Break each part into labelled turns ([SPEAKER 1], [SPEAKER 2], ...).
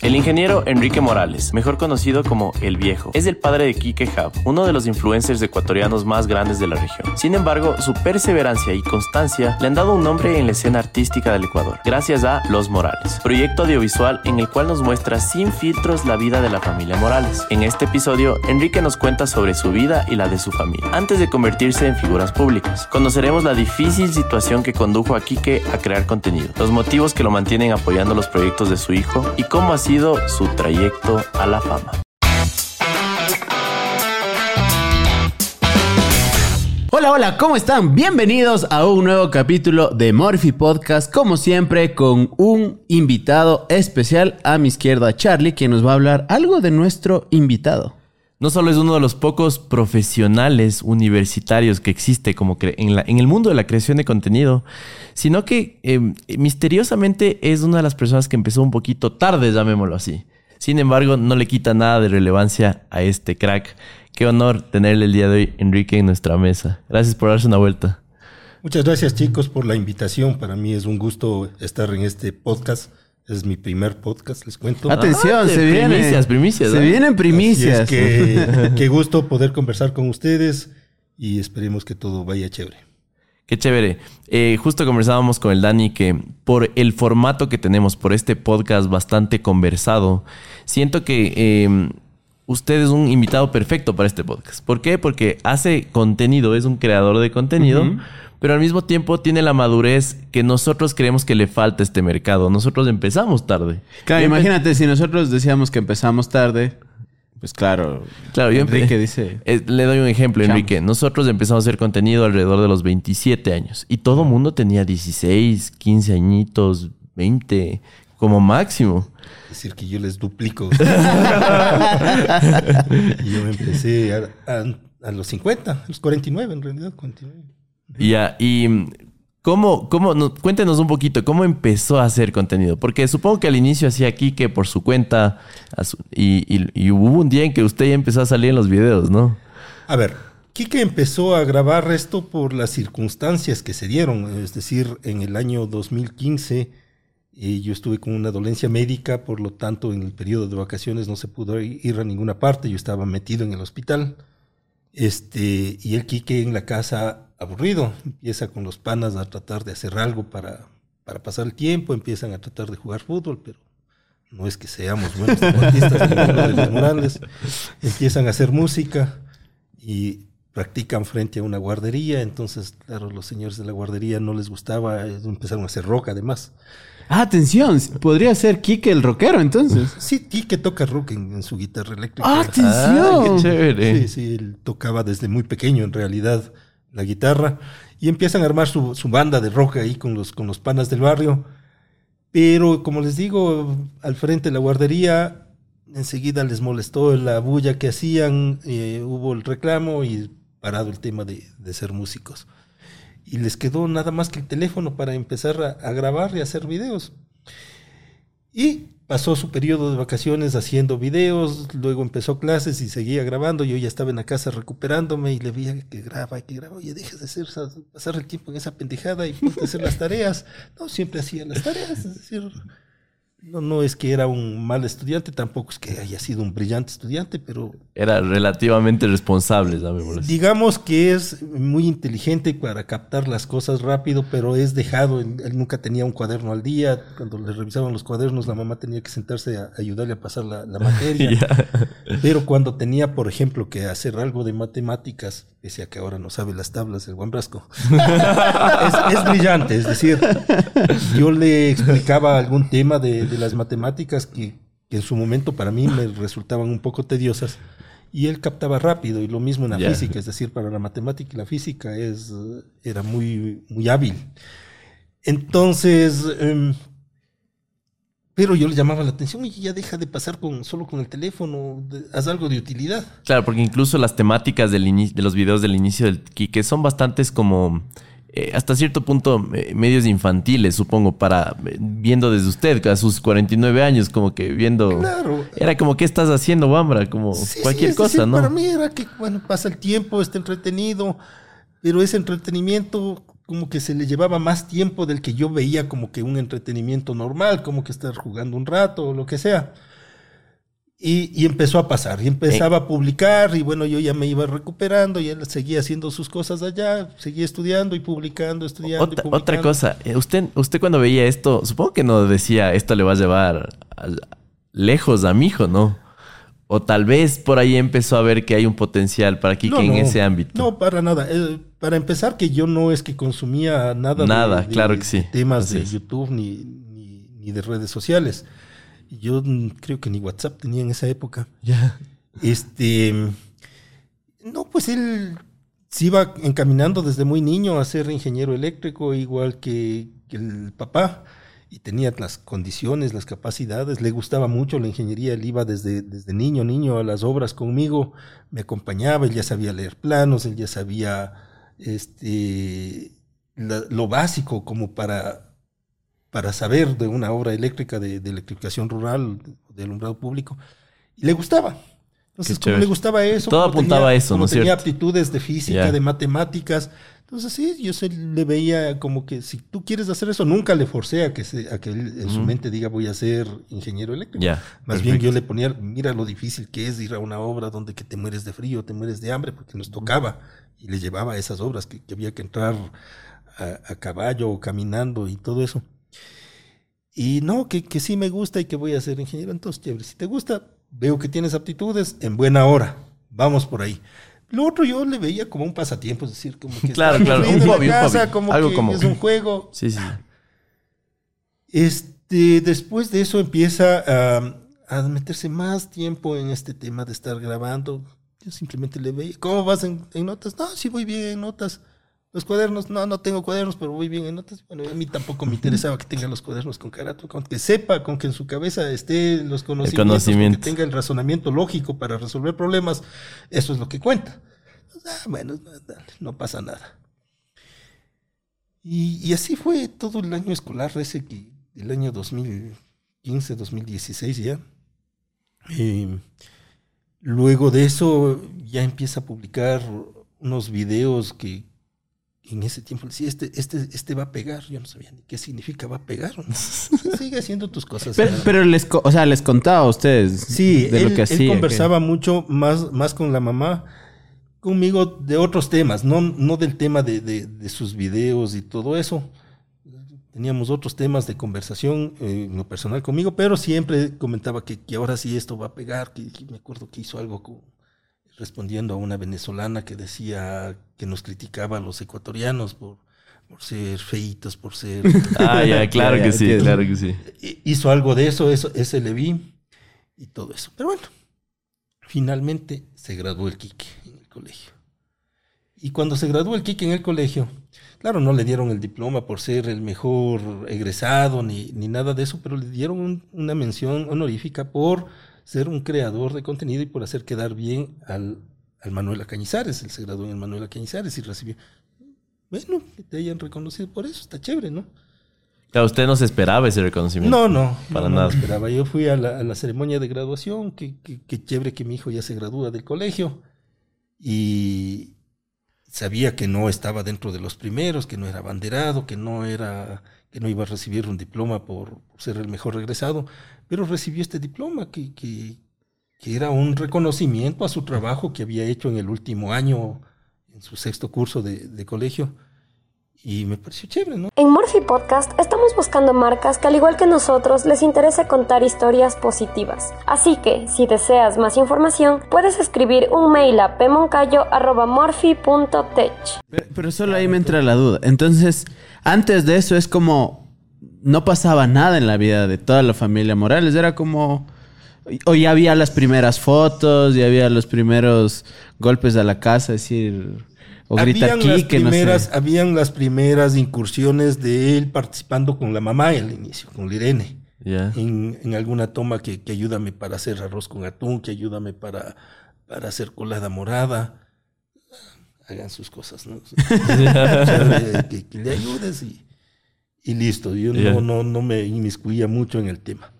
[SPEAKER 1] El ingeniero Enrique Morales, mejor conocido como El Viejo, es el padre de Kike Hub, uno de los influencers ecuatorianos más grandes de la región. Sin embargo, su perseverancia y constancia le han dado un nombre en la escena artística del Ecuador, gracias a Los Morales, proyecto audiovisual en el cual nos muestra sin filtros la vida de la familia Morales. En este episodio, Enrique nos cuenta sobre su vida y la de su familia, antes de convertirse en figuras públicas. Conoceremos la difícil situación que condujo a Kike a crear contenido, los motivos que lo mantienen apoyando los proyectos de su hijo y cómo así su trayecto a la fama.
[SPEAKER 2] Hola, hola, ¿cómo están? Bienvenidos a un nuevo capítulo de Morphy Podcast, como siempre con un invitado especial a mi izquierda, Charlie, quien nos va a hablar algo de nuestro invitado
[SPEAKER 1] no solo es uno de los pocos profesionales universitarios que existe como en, el mundo de la creación de contenido, sino que em, misteriosamente es una de las personas que empezó un poquito tarde, llamémoslo así. Sin embargo, no le quita nada de relevancia a este crack. Qué honor tenerle el día de hoy, Enrique, en nuestra mesa. Gracias por darse una vuelta.
[SPEAKER 3] Muchas gracias chicos por la invitación. Para mí es un gusto estar en este podcast es mi primer podcast, les cuento.
[SPEAKER 2] Atención, ah, se vienen primicias, primicias. Se vienen primicias.
[SPEAKER 3] que, qué gusto poder conversar con ustedes y esperemos que todo vaya chévere.
[SPEAKER 1] Qué chévere. Eh, justo conversábamos con el Dani que por el formato que tenemos, por este podcast bastante conversado, siento que em, usted es un invitado perfecto para este podcast. ¿Por qué? Porque hace contenido, es un creador de contenido pero al mismo tiempo tiene la madurez que nosotros creemos que le falta a este mercado. Nosotros empezamos tarde.
[SPEAKER 2] Claro, imagínate, si nosotros decíamos que empezamos tarde, pues claro.
[SPEAKER 1] Claro, yo Enrique dice. Eh, le doy un ejemplo, Enrique. Nosotros empezamos a hacer contenido alrededor de los 27 años y todo el mundo tenía 16, 15 añitos, 20 como máximo.
[SPEAKER 3] Es decir, que yo les duplico. y yo empecé a, los 50, a los 49 en realidad. 49.
[SPEAKER 1] Ya, y ¿cómo, cómo, cuéntenos un poquito, ¿cómo empezó a hacer contenido? Porque supongo que al inicio hacía Kike por su cuenta y, hubo un día en que usted ya empezó a salir en los videos, ¿no?
[SPEAKER 3] A ver, Kike empezó a grabar esto por las circunstancias que se dieron, es decir, en el año 2015 eh, yo estuve con una dolencia médica, por lo tanto en el periodo de vacaciones no se pudo ir a ninguna parte, yo estaba metido en el hospital. Este, y el Quique en la casa aburrido, empieza con los panas a tratar de hacer algo para, para pasar el tiempo, empiezan a tratar de jugar fútbol, pero no es que seamos buenos deportistas de los Morales, empiezan a hacer música y practican frente a una guardería, entonces, claro, los señores de la guardería no les gustaba, empezaron a hacer rock además.
[SPEAKER 2] Ah, atención, podría ser Kike el rockero entonces.
[SPEAKER 3] Sí, Kike toca rock en, su guitarra eléctrica.
[SPEAKER 2] Ah, atención.
[SPEAKER 3] qué chévere. Sí, sí, él tocaba desde muy pequeño en realidad la guitarra y empiezan a armar su, banda de rock ahí con los, con los panas del barrio. Pero como les digo, al frente de la guardería, enseguida les molestó la bulla que hacían, eh, hubo el reclamo y parado el tema de, de ser músicos y les quedó nada más que el teléfono para empezar a, grabar y hacer videos. Y pasó su periodo de vacaciones haciendo videos, luego empezó clases y seguía grabando. Yo ya estaba en la casa recuperándome y le veía que graba, que graba. Oye, dejes de hacer, pasar el tiempo en esa pendejada y ponte hacer las tareas. No, siempre hacía las tareas, es decir, no, no es que era un mal estudiante, tampoco es que haya sido un brillante estudiante, pero...
[SPEAKER 1] Era relativamente responsable,
[SPEAKER 3] Digamos que es muy inteligente para captar las cosas rápido, pero es dejado, él, nunca tenía un cuaderno al día, cuando le revisaban los cuadernos la mamá tenía que sentarse a ayudarle a pasar la, materia, pero cuando tenía, por ejemplo, que hacer algo de matemáticas, pese a que ahora no sabe las tablas del Juan Brasco, es brillante, es decir, yo le explicaba algún tema de de las matemáticas que, en su momento para mí me resultaban un poco tediosas y él captaba rápido y lo mismo en la física, es decir, para la matemática y la física es, era muy, muy hábil. Entonces, em, pero yo le llamaba la atención y ya deja de pasar con, solo con el teléfono, haz algo de utilidad.
[SPEAKER 1] Claro, porque incluso las temáticas del de los videos del inicio del que son bastantes como eh, hasta cierto punto eh, medios infantiles, supongo, para eh, viendo desde usted a sus 49 años, como que viendo... Claro. Era como, ¿qué estás haciendo, Bambra? Como cualquier cosa, ¿no?
[SPEAKER 3] Para mí era que, bueno, pasa el tiempo, está entretenido, pero ese entretenimiento como que se le llevaba más tiempo del que yo veía como que un entretenimiento normal, como que estar jugando un rato o lo que sea. Y, y empezó a pasar, y empezaba a publicar, y bueno, yo ya me iba recuperando, y él seguía haciendo sus cosas allá, seguía estudiando y publicando, estudiando. y
[SPEAKER 1] Otra,
[SPEAKER 3] publicando.
[SPEAKER 1] otra cosa, eh, usted, usted cuando veía esto, supongo que no decía esto le va a llevar lejos a mi hijo, ¿no? O tal vez por ahí empezó a ver que hay un potencial para Kike
[SPEAKER 3] No,
[SPEAKER 1] en
[SPEAKER 3] no,
[SPEAKER 1] ese ámbito.
[SPEAKER 3] No, para nada. Eh, para empezar, que yo no es que consumía nada, de-
[SPEAKER 1] Nada,
[SPEAKER 3] de,
[SPEAKER 1] claro que sí.
[SPEAKER 3] temas
[SPEAKER 1] Así
[SPEAKER 3] de
[SPEAKER 1] es.
[SPEAKER 3] YouTube ni, ni, ni de redes sociales. Yo creo que ni WhatsApp tenía en esa época.
[SPEAKER 1] Ya.
[SPEAKER 3] Este. No, pues él se iba encaminando desde muy niño a ser ingeniero eléctrico, igual que, que el papá, y tenía las condiciones, las capacidades, le gustaba mucho la ingeniería, él iba desde, desde niño, niño a las obras conmigo, me acompañaba, él ya sabía leer planos, él ya sabía este, la- lo básico como para, para saber de una obra eléctrica de, de electrificación rural, de alumbrado público, y le gustaba. Entonces, como le gustaba eso,
[SPEAKER 1] Todo apuntaba
[SPEAKER 3] tenía-
[SPEAKER 1] a eso, ¿no es
[SPEAKER 3] tenía
[SPEAKER 1] cierto?
[SPEAKER 3] aptitudes de física, de matemáticas, entonces sí, yo se le veía como que si tú quieres hacer eso, nunca le forcé a que, se, a que él en su mente diga voy a ser ingeniero eléctrico. Más bien yo le ponía, mira lo difícil que es ir a una obra donde que te mueres de frío, te mueres de hambre, porque nos tocaba y le llevaba a esas obras que, que había que entrar a, a caballo o caminando y todo eso. Y no, que, que sí me gusta y que voy a ser ingeniero, entonces chévere. Si te gusta, veo que tienes aptitudes, en buena hora, vamos por ahí. Lo otro yo le veía como un pasatiempo, es decir, como que
[SPEAKER 1] Claro, claro, un hobby, un
[SPEAKER 3] casa,
[SPEAKER 1] hobby,
[SPEAKER 3] como
[SPEAKER 1] algo
[SPEAKER 3] que
[SPEAKER 1] como-
[SPEAKER 3] es un juego.
[SPEAKER 1] Sí, sí.
[SPEAKER 3] Este, después de eso empieza a, a meterse más tiempo en este tema de estar grabando. Yo simplemente le veía, ¿cómo vas en, en notas? No, sí voy bien en notas. Los cuadernos, no, no tengo cuadernos, pero voy bien en notas. Bueno, a mí tampoco me interesaba que tenga los cuadernos con carátula, con que sepa, con que en su cabeza esté los conocimientos, con
[SPEAKER 1] conocimiento.
[SPEAKER 3] que tenga el razonamiento lógico para resolver problemas. Eso es lo que cuenta. Ah, bueno, no, dale, no pasa nada. Y, y así fue todo el año escolar, ese que el año 2015, 2016 ya. Eh, luego de eso ya empieza a publicar unos videos que en ese tiempo decía, este, este, este va a pegar. Yo no sabía ni qué significa va a pegar. Sigue haciendo tus cosas.
[SPEAKER 2] Pero, pero les, o sea, les contaba a ustedes
[SPEAKER 3] Sí,
[SPEAKER 2] de
[SPEAKER 3] él,
[SPEAKER 2] lo que
[SPEAKER 3] él
[SPEAKER 2] hacía.
[SPEAKER 3] conversaba mucho más, más con la mamá, conmigo de otros temas, no, no del tema de, de- de sus videos y todo eso. Teníamos otros temas de conversación eh, en lo personal conmigo, pero siempre comentaba que, que ahora sí esto va a pegar, que, que me acuerdo que hizo algo con- respondiendo a una venezolana que decía que nos criticaba a los ecuatorianos por, por ser feitos, por ser...
[SPEAKER 1] Ah, ya, claro que sí, claro que sí.
[SPEAKER 3] hi- hizo algo de eso, eso, ese le vi y todo eso. Pero bueno, finalmente se graduó el Quique en el colegio. Y cuando se graduó el Quique en el colegio, claro, no le dieron el diploma por ser el mejor egresado ni, ni nada de eso, pero le dieron un- una mención honorífica por ser un creador de contenido y por hacer quedar bien al, al Manuela Cañizares. Él se graduó en el Manuela Cañizares y recibió. Bueno, que te hayan reconocido por eso, está chévere, ¿no?
[SPEAKER 1] Claro, usted no se esperaba ese reconocimiento.
[SPEAKER 3] No, no,
[SPEAKER 1] Para
[SPEAKER 3] no, no
[SPEAKER 1] nada.
[SPEAKER 3] lo esperaba. Yo fui a la, a la ceremonia de graduación, que, que, que chévere que mi hijo ya se gradúa del colegio. Y sabía que no estaba dentro de los primeros, que no era abanderado, que no era, que no iba a recibir un diploma por, por ser el mejor regresado, pero recibió este diploma que, que, que era un reconocimiento a su trabajo que había hecho en el último año, en su sexto curso de, de colegio. Y me pareció chévere, ¿no?
[SPEAKER 4] En Morphy Podcast estamos buscando marcas que al igual que nosotros les interese contar historias positivas. Así que, si deseas más información, puedes escribir un mail a pmoncayo.morphy.tech.
[SPEAKER 2] Pero, pero solo ahí me entra la duda. Entonces, antes de eso es como... No pasaba nada en la vida de toda la familia Morales. Era como... O ya había las primeras fotos, ya había los primeros golpes a la casa, decir... O gritar
[SPEAKER 3] habían, las
[SPEAKER 2] Quique, no
[SPEAKER 3] primeras,
[SPEAKER 2] sé.
[SPEAKER 3] habían las primeras incursiones de él participando con la mamá al inicio, con Lirene,
[SPEAKER 1] Ya.
[SPEAKER 3] en, en alguna toma que, que ayúdame para hacer arroz con atún, que ayúdame para, para hacer colada morada. Hagan sus cosas, ¿no? Que, que le ayudes y, y listo. Yo
[SPEAKER 1] Ya.
[SPEAKER 3] no, no, no me inmiscuía mucho en el tema.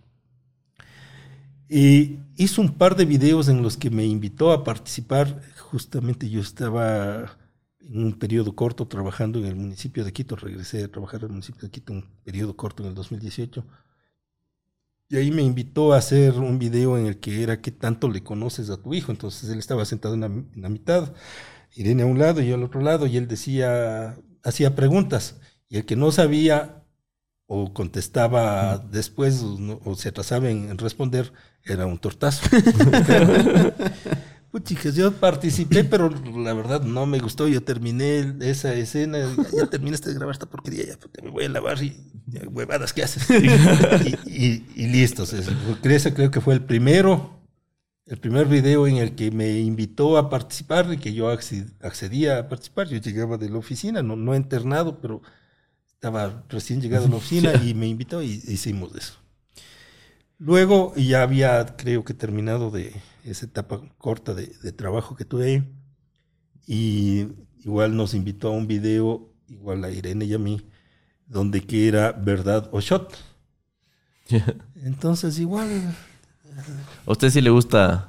[SPEAKER 3] Y hizo un par de videos en los que me invitó a participar. Justamente yo estaba en un periodo corto trabajando en el municipio de Quito. Regresé a trabajar en el municipio de Quito en un periodo corto en el 2018. Y ahí me invitó a hacer un video en el que era qué tanto le conoces a tu hijo. Entonces él estaba sentado en la, en la mitad, Irene a un lado y yo al otro lado, y él decía, hacía preguntas. Y el que no sabía o contestaba después o, no- o se atrasaba en, responder, era un tortazo. Pues chicas, yo participé, pero la verdad no me gustó. Yo terminé esa escena, ya, ya terminaste de grabar esta porquería, ya puta, me voy a lavar y ya, huevadas que haces. y, y, y listo. ese creo que fue el primero, el primer video en el que me invitó a participar y que yo acce- accedía a participar. Yo llegaba de la oficina, no, no internado, pero estaba recién llegado a la oficina y me invitó y hicimos eso. Luego ya había, creo que terminado de esa etapa corta de, de trabajo que tuve ahí. Y igual nos invitó a un video, igual a Irene y a mí, donde que era verdad o shot. Entonces igual,
[SPEAKER 1] ¿A usted sí le gusta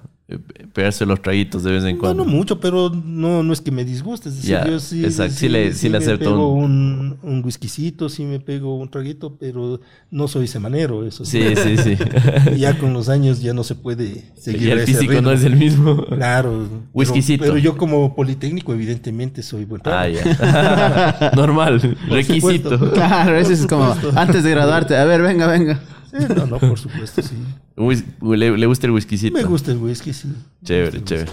[SPEAKER 1] pegarse los traguitos de vez en cuando?
[SPEAKER 3] no mucho, pero no, no es que me disguste. Es decir,
[SPEAKER 1] Ya,
[SPEAKER 3] yo sí,
[SPEAKER 1] exacto, sí le- sí le
[SPEAKER 3] me
[SPEAKER 1] acepto
[SPEAKER 3] pego un, un whiskycito, sí me pego un traguito, pero no soy semanero, eso
[SPEAKER 1] Sí, sí, sí.
[SPEAKER 3] ya con los años ya no se puede seguir
[SPEAKER 1] y el
[SPEAKER 3] ese
[SPEAKER 1] físico
[SPEAKER 3] ritmo.
[SPEAKER 1] no es el mismo.
[SPEAKER 3] Claro. pero-
[SPEAKER 1] Whiskycito.
[SPEAKER 3] Pero, yo como politécnico evidentemente soy buen
[SPEAKER 1] Ah. Normal, requisito.
[SPEAKER 3] supuesto.
[SPEAKER 2] Claro, eso es como antes de graduarte. A ver, venga, venga.
[SPEAKER 3] Sí, no, no, por supuesto, sí.
[SPEAKER 1] Whis- Le, le gusta el whiskycito.
[SPEAKER 3] Me gusta el whisky, sí.
[SPEAKER 1] Chévere, chévere.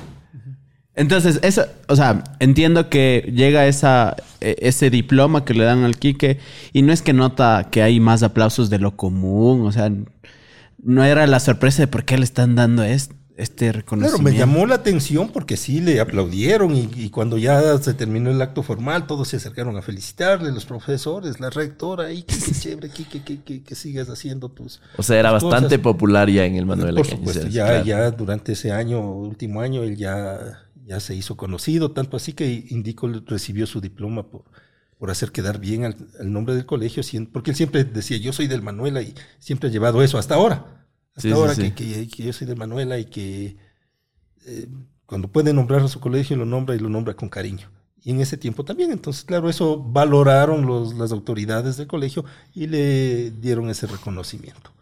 [SPEAKER 2] Entonces, eso, o sea, entiendo que llega esa, e- ese diploma que le dan al Quique y no es que nota que hay más aplausos de lo común, o sea, no era la sorpresa de por qué le están dando es- este
[SPEAKER 3] Claro,
[SPEAKER 2] reconocimiento.
[SPEAKER 3] me llamó la atención porque sí le aplaudieron y, y cuando ya se terminó el acto formal, todos se acercaron a felicitarle, los profesores, la rectora, y que, que chévere, que, que, que, que, que sigas haciendo tus...
[SPEAKER 1] O sea, era bastante
[SPEAKER 3] cosas.
[SPEAKER 1] popular ya en el Manuel
[SPEAKER 3] Por supuesto, ya,
[SPEAKER 1] claro.
[SPEAKER 3] ya durante ese año, último año, él ya, ya se hizo conocido, tanto así que Indico recibió su diploma por, por hacer quedar bien al, al nombre del colegio, porque él siempre decía, yo soy del Manuela y siempre ha llevado eso hasta ahora. Hasta
[SPEAKER 1] Sí,
[SPEAKER 3] ahora
[SPEAKER 1] sí.
[SPEAKER 3] Que, que- que yo soy del Manuela y que eh, cuando puede nombrar a su colegio lo nombra y lo nombra con cariño. Y en ese tiempo también, entonces claro, eso valoraron los, las autoridades del colegio y le dieron ese reconocimiento.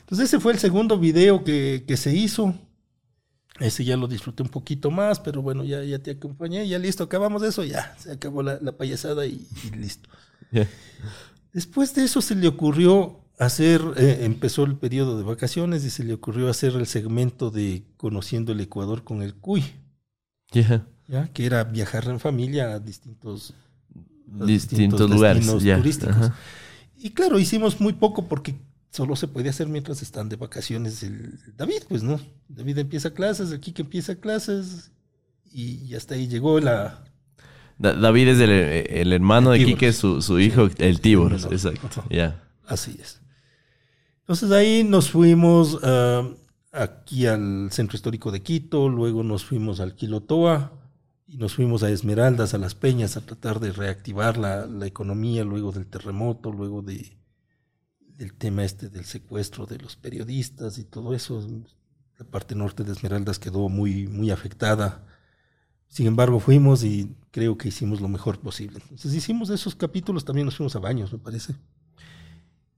[SPEAKER 3] Entonces ese fue el segundo video que, que se hizo. Ese ya lo disfruté un poquito más, pero bueno, ya, ya te acompañé, ya listo, acabamos de eso, ya, se acabó la, la payasada y, y listo. Después de eso se le ocurrió hacer, eh, empezó el periodo de vacaciones y se le ocurrió hacer el segmento de Conociendo el Ecuador con el CUI,
[SPEAKER 1] Ya.
[SPEAKER 3] ¿ya? que era viajar en familia a distintos, a
[SPEAKER 1] Distintos lugares. Ya.
[SPEAKER 3] turísticos.
[SPEAKER 1] Ajá.
[SPEAKER 3] Y claro, hicimos muy poco porque solo se puede hacer mientras están de vacaciones el David, pues no. David empieza clases, el Kike empieza clases y, y hasta ahí llegó la...
[SPEAKER 1] Da- David es el, el hermano de. Quique, su, su hijo, el Tíboros, exacto. Ya.
[SPEAKER 3] Así es. Entonces ahí nos fuimos ah, aquí al Centro Histórico de Quito, luego nos fuimos al Quilotoa y nos fuimos a Esmeraldas, a Las Peñas, a tratar de reactivar la, la economía luego del terremoto, luego de, del tema este del secuestro de los periodistas y todo eso. La parte norte de Esmeraldas quedó muy, muy afectada. Sin embargo, fuimos y creo que hicimos lo mejor posible. Entonces hicimos esos capítulos, también nos fuimos a Baños, me parece.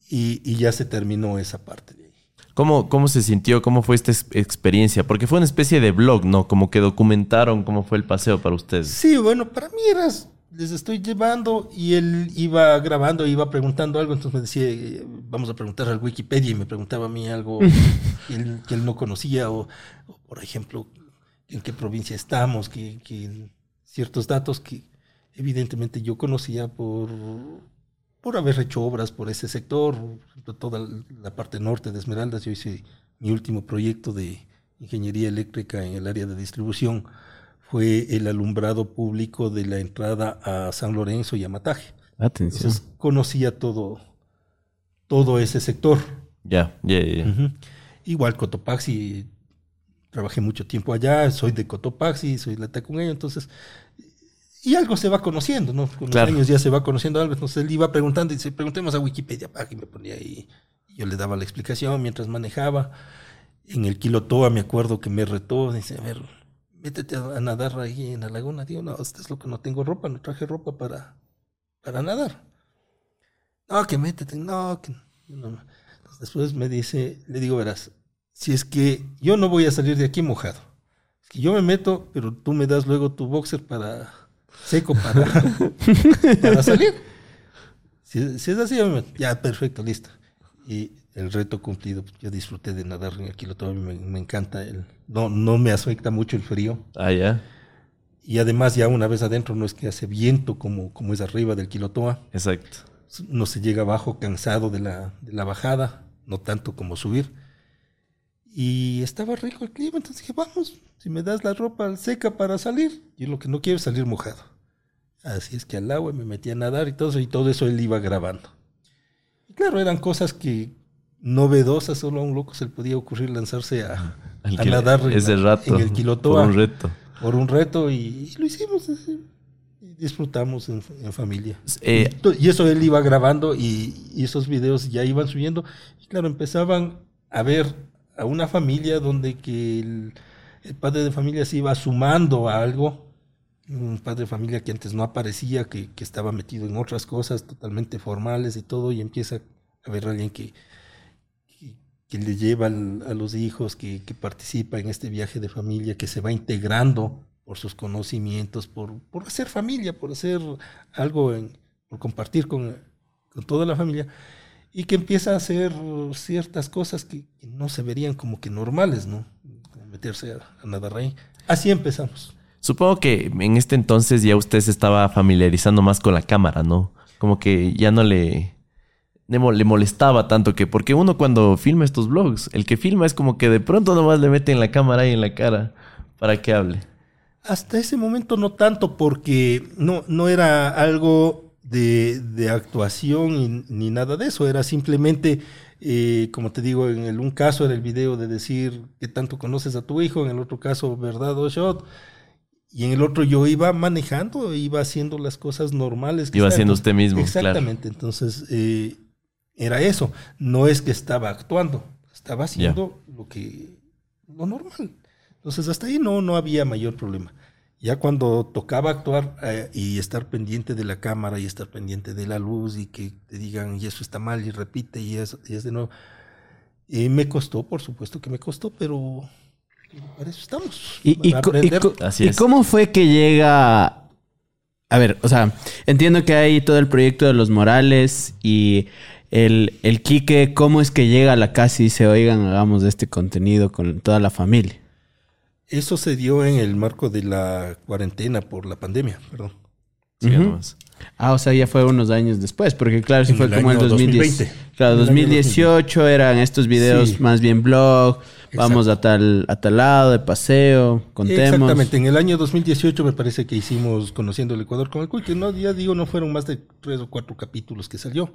[SPEAKER 3] Y, y ya se terminó esa parte de ahí.
[SPEAKER 1] ¿Cómo, ¿Cómo se sintió? ¿Cómo fue esta ex- experiencia? Porque fue una especie de blog, ¿no? Como que documentaron cómo fue el paseo para ustedes.
[SPEAKER 3] Sí, bueno, para mí era, les estoy llevando y él iba grabando, iba preguntando algo, entonces me decía, eh, vamos a preguntar al Wikipedia y me preguntaba a mí algo que, él, que él no conocía o, o, por ejemplo, en qué provincia estamos, que, que ciertos datos que evidentemente yo conocía por, por haber hecho obras por ese sector, toda la parte norte de Esmeraldas, yo hice mi último proyecto de ingeniería eléctrica en el área de distribución fue el alumbrado público de la entrada a San Lorenzo y a Mataje.
[SPEAKER 2] Atención.
[SPEAKER 3] Entonces conocía todo, todo ese sector.
[SPEAKER 1] Ya, ya, ya.
[SPEAKER 3] Igual Cotopaxi, trabajé mucho tiempo allá, soy de Cotopaxi, soy latacuneño, entonces, y algo se va conociendo, ¿no? Con
[SPEAKER 1] Claro.
[SPEAKER 3] los años ya se va conociendo algo, entonces él iba preguntando y dice, preguntemos a Wikipedia, pa, y me ponía ahí, yo le daba la explicación mientras manejaba. En el Quilotoa me acuerdo que me retó, dice, a ver, métete a, nadar ahí en la laguna. Digo, no, esto es lo que no tengo ropa, no traje ropa para, para nadar. No, que métete, no, que no. Después me dice, le digo, verás, si es que yo no voy a salir de aquí mojado. Es que yo me meto, pero tú me das luego tu boxer para seco para, para salir. Si, si, es así, ya perfecto, listo. Y el reto cumplido, yo disfruté de nadar en el Quilotoa, me, me encanta, el, no, no me afecta mucho el frío.
[SPEAKER 1] Ah, ya.
[SPEAKER 3] Y además ya una vez adentro no es que hace viento como, como es arriba del Quilotoa.
[SPEAKER 1] Exacto.
[SPEAKER 3] No se llega abajo cansado de la, de la bajada, no tanto como subir. Y estaba rico el clima, entonces dije, vamos, si me das la ropa seca para salir, yo lo que no quiero es salir mojado. Así es que al agua me metí a nadar y todo eso, y todo eso él iba grabando. Y claro, eran cosas que novedosas, solo a un loco se le podía ocurrir lanzarse a, a nadar
[SPEAKER 1] ese
[SPEAKER 3] en,
[SPEAKER 1] rato,
[SPEAKER 3] en el Quilotoa.
[SPEAKER 1] Por un reto.
[SPEAKER 3] Por un reto y, y lo hicimos. Así, disfrutamos en, en familia.
[SPEAKER 1] Eh,
[SPEAKER 3] y, y, eso él iba grabando y, y, esos videos ya iban subiendo. Y claro, empezaban a ver a una familia donde que el, padre de familia se iba sumando a algo. Un padre de familia que antes no aparecía, que, que, estaba metido en otras cosas totalmente formales y todo, y empieza a ver a alguien que, que, que le lleva a los hijos, que, participa en este viaje de familia, que se va integrando por sus conocimientos, por, por hacer familia, por hacer algo, por compartir con, con, toda la familia, y que empieza a hacer ciertas cosas que, no se verían como que normales, ¿no? Meterse a, a nadar ahí. Así empezamos.
[SPEAKER 1] Supongo que en este entonces ya usted se estaba familiarizando más con la cámara, ¿no? Como que ya no le, le molestaba tanto que, porque uno cuando filma estos vlogs, el que filma es como que de pronto nomás le meten la cámara ahí en la cara para que hable.
[SPEAKER 3] Hasta ese momento no tanto, porque no, no era algo de, de actuación ni, ni, nada de eso, era simplemente, eh, como te digo, en el, un caso era el video de decir que tanto conoces a tu hijo, en el otro caso, verdad o shot. Y en el otro yo iba manejando, iba haciendo las cosas normales.
[SPEAKER 1] Que iba haciendo usted mismo.
[SPEAKER 3] Exactamente.
[SPEAKER 1] Claro.
[SPEAKER 3] Entonces, eh, era eso. No es que estaba actuando, estaba haciendo yeah. lo que lo normal. Entonces, hasta ahí no, no había mayor problema. Ya cuando tocaba actuar eh, y estar pendiente de la cámara y estar pendiente de la luz y que te digan, y eso está mal, y repite, y es, y es de nuevo. Y me costó, por supuesto que me costó, pero para eso estamos.
[SPEAKER 2] ¿Y, y, y, ¿y cómo fue que llega... A ver, o sea, entiendo que hay todo el proyecto de los Morales y el, el Quique, ¿cómo es que llega a la casa y dice, oigan, hagamos este contenido con toda la familia?
[SPEAKER 3] Eso se dio en el marco de la cuarentena por la pandemia, perdón.
[SPEAKER 2] Sí, uh -huh. Ah, o sea, ya fue unos años después, porque claro, sí fue como el 2010. 2020. Claro, 2018 eran estos videos sí. más bien blog, Exacto. vamos a tal, a tal lado de paseo, contemos.
[SPEAKER 3] Exactamente, en el año 2018 me parece que hicimos Conociendo el Ecuador con el Cuy, que no, ya digo, no fueron más de tres o cuatro capítulos que salió.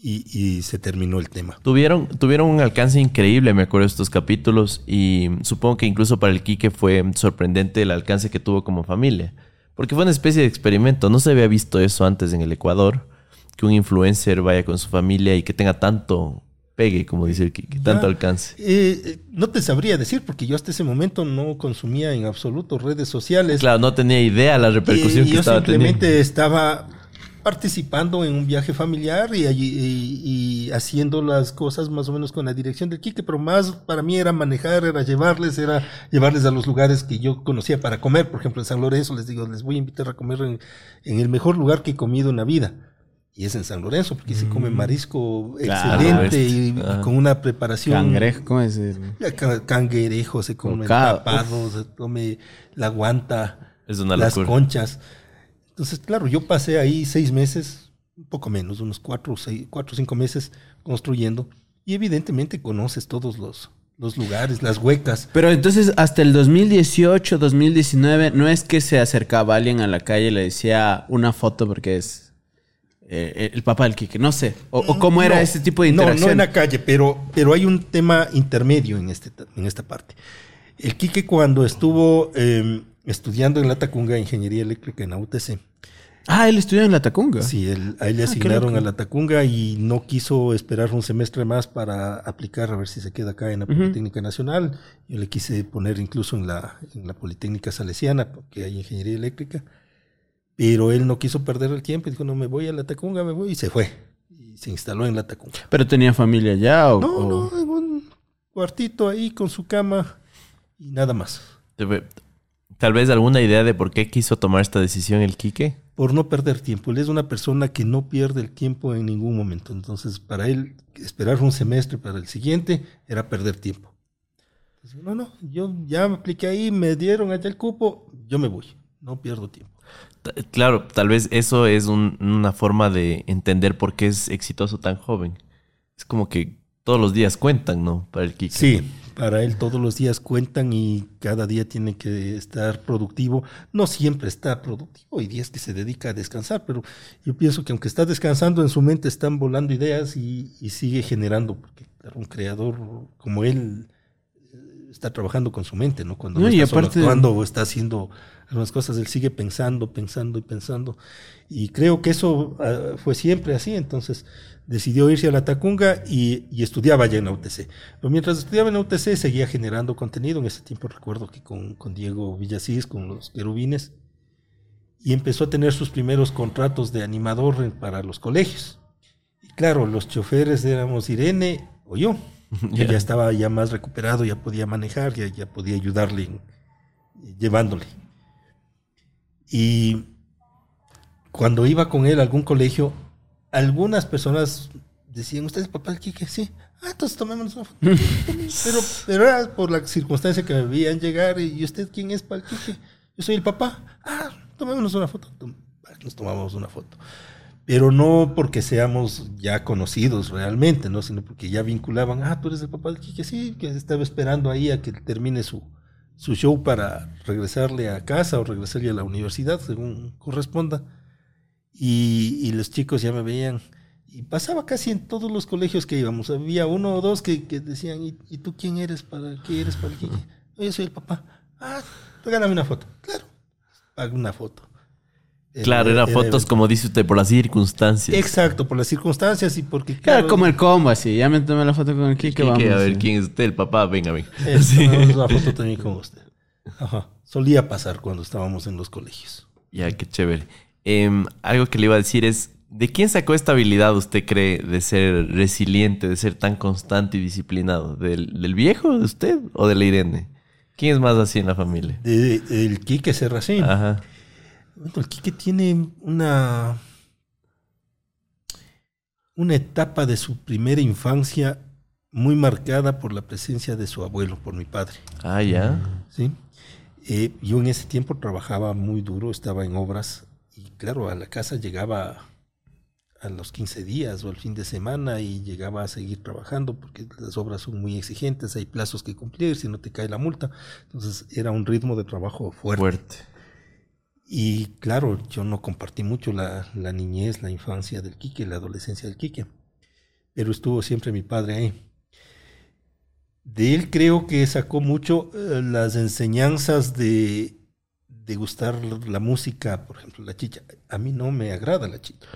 [SPEAKER 3] Y, y, se terminó el tema.
[SPEAKER 1] Tuvieron, tuvieron un alcance increíble, me acuerdo, estos capítulos, y supongo que incluso para el Quique fue sorprendente el alcance que tuvo como familia. Porque fue una especie de experimento. No se había visto eso antes en el Ecuador. Que un influencer vaya con su familia y que tenga tanto pegue, como dice el Kiki, tanto
[SPEAKER 3] ah,
[SPEAKER 1] alcance.
[SPEAKER 3] Eh, no te sabría decir, porque yo hasta ese momento no consumía en absoluto redes sociales.
[SPEAKER 1] Claro, no tenía idea la repercusión
[SPEAKER 3] y,
[SPEAKER 1] que
[SPEAKER 3] yo
[SPEAKER 1] estaba
[SPEAKER 3] simplemente
[SPEAKER 1] teniendo.
[SPEAKER 3] estaba participando en un viaje familiar y, y, y, haciendo las cosas más o menos con la dirección del Quique, pero más para mí era manejar, era llevarles, era llevarles a los lugares que yo conocía para comer. Por ejemplo, en San Lorenzo les digo, les voy a invitar a comer en, en el mejor lugar que he comido en la vida. Y es en San Lorenzo, porque mm. se come marisco
[SPEAKER 2] Claro,
[SPEAKER 3] excelente
[SPEAKER 2] este,
[SPEAKER 3] y,
[SPEAKER 1] ah.
[SPEAKER 3] con una preparación.
[SPEAKER 2] Cangrejo, ¿cómo es? el-
[SPEAKER 3] Ca- Cangrejo, se come
[SPEAKER 2] Bocado,
[SPEAKER 3] tapado, se come la guanta,
[SPEAKER 1] Es una
[SPEAKER 3] las conchas. Entonces, claro, yo pasé ahí seis meses, un poco menos, unos cuatro, seis, cuatro o cinco meses construyendo. Y evidentemente conoces todos los, los lugares, las huecas.
[SPEAKER 2] Pero entonces hasta el 2018, 2019, no es que se acercaba alguien a la calle y le decía una foto porque es eh, el papá del Quique, no sé. O, o cómo era
[SPEAKER 3] No,
[SPEAKER 2] ese tipo de
[SPEAKER 3] No,
[SPEAKER 2] interacción.
[SPEAKER 3] no en la calle, pero, pero hay un tema intermedio en, este, en esta parte. El Quique cuando estuvo eh, estudiando en la Tacunga Ingeniería Eléctrica en la UTC,
[SPEAKER 2] Ah, él estudió en la Tacunga.
[SPEAKER 3] sí, él, a él le
[SPEAKER 2] Ah,
[SPEAKER 3] asignaron a la Tacunga y no quiso esperar un semestre más para aplicar a ver si se queda acá en la. Politécnica Nacional. Yo le quise poner incluso en la, en la Politécnica Salesiana, porque hay Ingeniería Eléctrica. Pero él no quiso perder el tiempo y dijo, no, me voy a la Tacunga, me voy, y se fue. y se instaló en la Tacunga.
[SPEAKER 2] ¿Pero tenía familia ya o...?
[SPEAKER 3] No,
[SPEAKER 2] o-
[SPEAKER 3] no, en un cuartito ahí con su cama y nada más.
[SPEAKER 1] Tal vez alguna idea de por qué quiso tomar esta decisión el Quique.
[SPEAKER 3] Por no perder tiempo. Él es una persona que no pierde el tiempo en ningún momento. Entonces, para él, esperar un semestre para el siguiente era perder tiempo. Entonces, no, no, yo ya me apliqué ahí, me dieron allá el cupo, yo me voy. No pierdo tiempo.
[SPEAKER 1] T- Claro, tal vez eso es un- una forma de entender por qué es exitoso tan joven. Es como que todos los días cuentan, ¿no? Para el Quique.
[SPEAKER 3] Sí, para él todos los días cuentan y cada día tiene que estar productivo. No siempre está productivo, hay días que se dedica a descansar, pero yo pienso que aunque está descansando, en su mente están volando ideas y, y sigue generando, porque claro, un creador como él eh, está trabajando con su mente, ¿no? Cuando
[SPEAKER 2] No, y
[SPEAKER 3] está
[SPEAKER 2] aparte-
[SPEAKER 3] actuando o está haciendo algunas cosas, él sigue pensando, pensando y pensando. Y creo que eso ah, fue siempre así, entonces decidió irse a la Tacunga y, y estudiaba allá en la UTC. Pero mientras estudiaba en la UTC seguía generando contenido. En ese tiempo recuerdo que con, con Diego Villasís, con los querubines, y empezó a tener sus primeros contratos de animador para los colegios. Y claro, los choferes éramos Irene o yo. Yo
[SPEAKER 1] Ya.
[SPEAKER 3] ya estaba ya más recuperado, ya podía manejar, ya, ya podía ayudarle en- llevándole. Y cuando iba con él a algún colegio, algunas personas decían, ¿usted es papá del Quique? Sí. Ah, entonces tomémonos una foto. pero, pero era por la circunstancia que me veían llegar y ¿y usted quién es para el Quique? Yo soy el papá. Ah, tomémonos una foto. Tom- Nos tomamos una foto. Pero no porque seamos ya conocidos realmente, ¿no? Sino porque ya vinculaban, ah, tú eres el papá del Quique, sí, que estaba esperando ahí a que termine su, su show para regresarle a casa o regresarle a la universidad, según corresponda. Y, y los chicos ya me veían. Y pasaba casi en todos los colegios que íbamos. Había uno o dos que, que decían, ¿Y, y tú quién eres? ¿Para qué eres para? "No, Yo soy el papá. Ah, regálame una foto. Claro, paga una foto.
[SPEAKER 1] Claro, eran fotos como dice usted, por las circunstancias.
[SPEAKER 3] Exacto, por las circunstancias y porque...
[SPEAKER 2] Claro, como el combo así. Ya me tomé la foto con el Kike, vamos.
[SPEAKER 1] a ver
[SPEAKER 2] sí.
[SPEAKER 1] quién es usted, el papá, venga, venga.
[SPEAKER 3] Eh,
[SPEAKER 1] Sí.
[SPEAKER 3] una foto también con usted. Ajá. Solía pasar cuando estábamos en los colegios.
[SPEAKER 1] Ya, qué chévere. Em, algo que le iba a decir es, ¿de quién sacó esta habilidad usted cree de ser resiliente, de ser tan constante y disciplinado? ¿Del, del viejo, de usted o de la Irene? ¿Quién es más así en la familia?
[SPEAKER 3] De, el Quique Serracín.
[SPEAKER 1] Ajá.
[SPEAKER 3] Bueno, el Quique tiene una, una etapa de su primera infancia muy marcada por la presencia de su abuelo, por mi padre.
[SPEAKER 1] Ah, ya.
[SPEAKER 3] ¿sí? Eh, yo en ese tiempo trabajaba muy duro, estaba en obras y claro, a la casa llegaba a los 15 días o al fin de semana y llegaba a seguir trabajando porque las obras son muy exigentes, hay plazos que cumplir, si no te cae la multa. Entonces era un ritmo de trabajo fuerte.
[SPEAKER 1] Fuerte.
[SPEAKER 3] Y claro, yo no compartí mucho la, la niñez, la infancia del Quique, la adolescencia del Quique, pero estuvo siempre mi padre ahí. De él creo que sacó mucho eh, las enseñanzas de, de gustar la música, por ejemplo, la chicha. A mí no me agrada la chicha,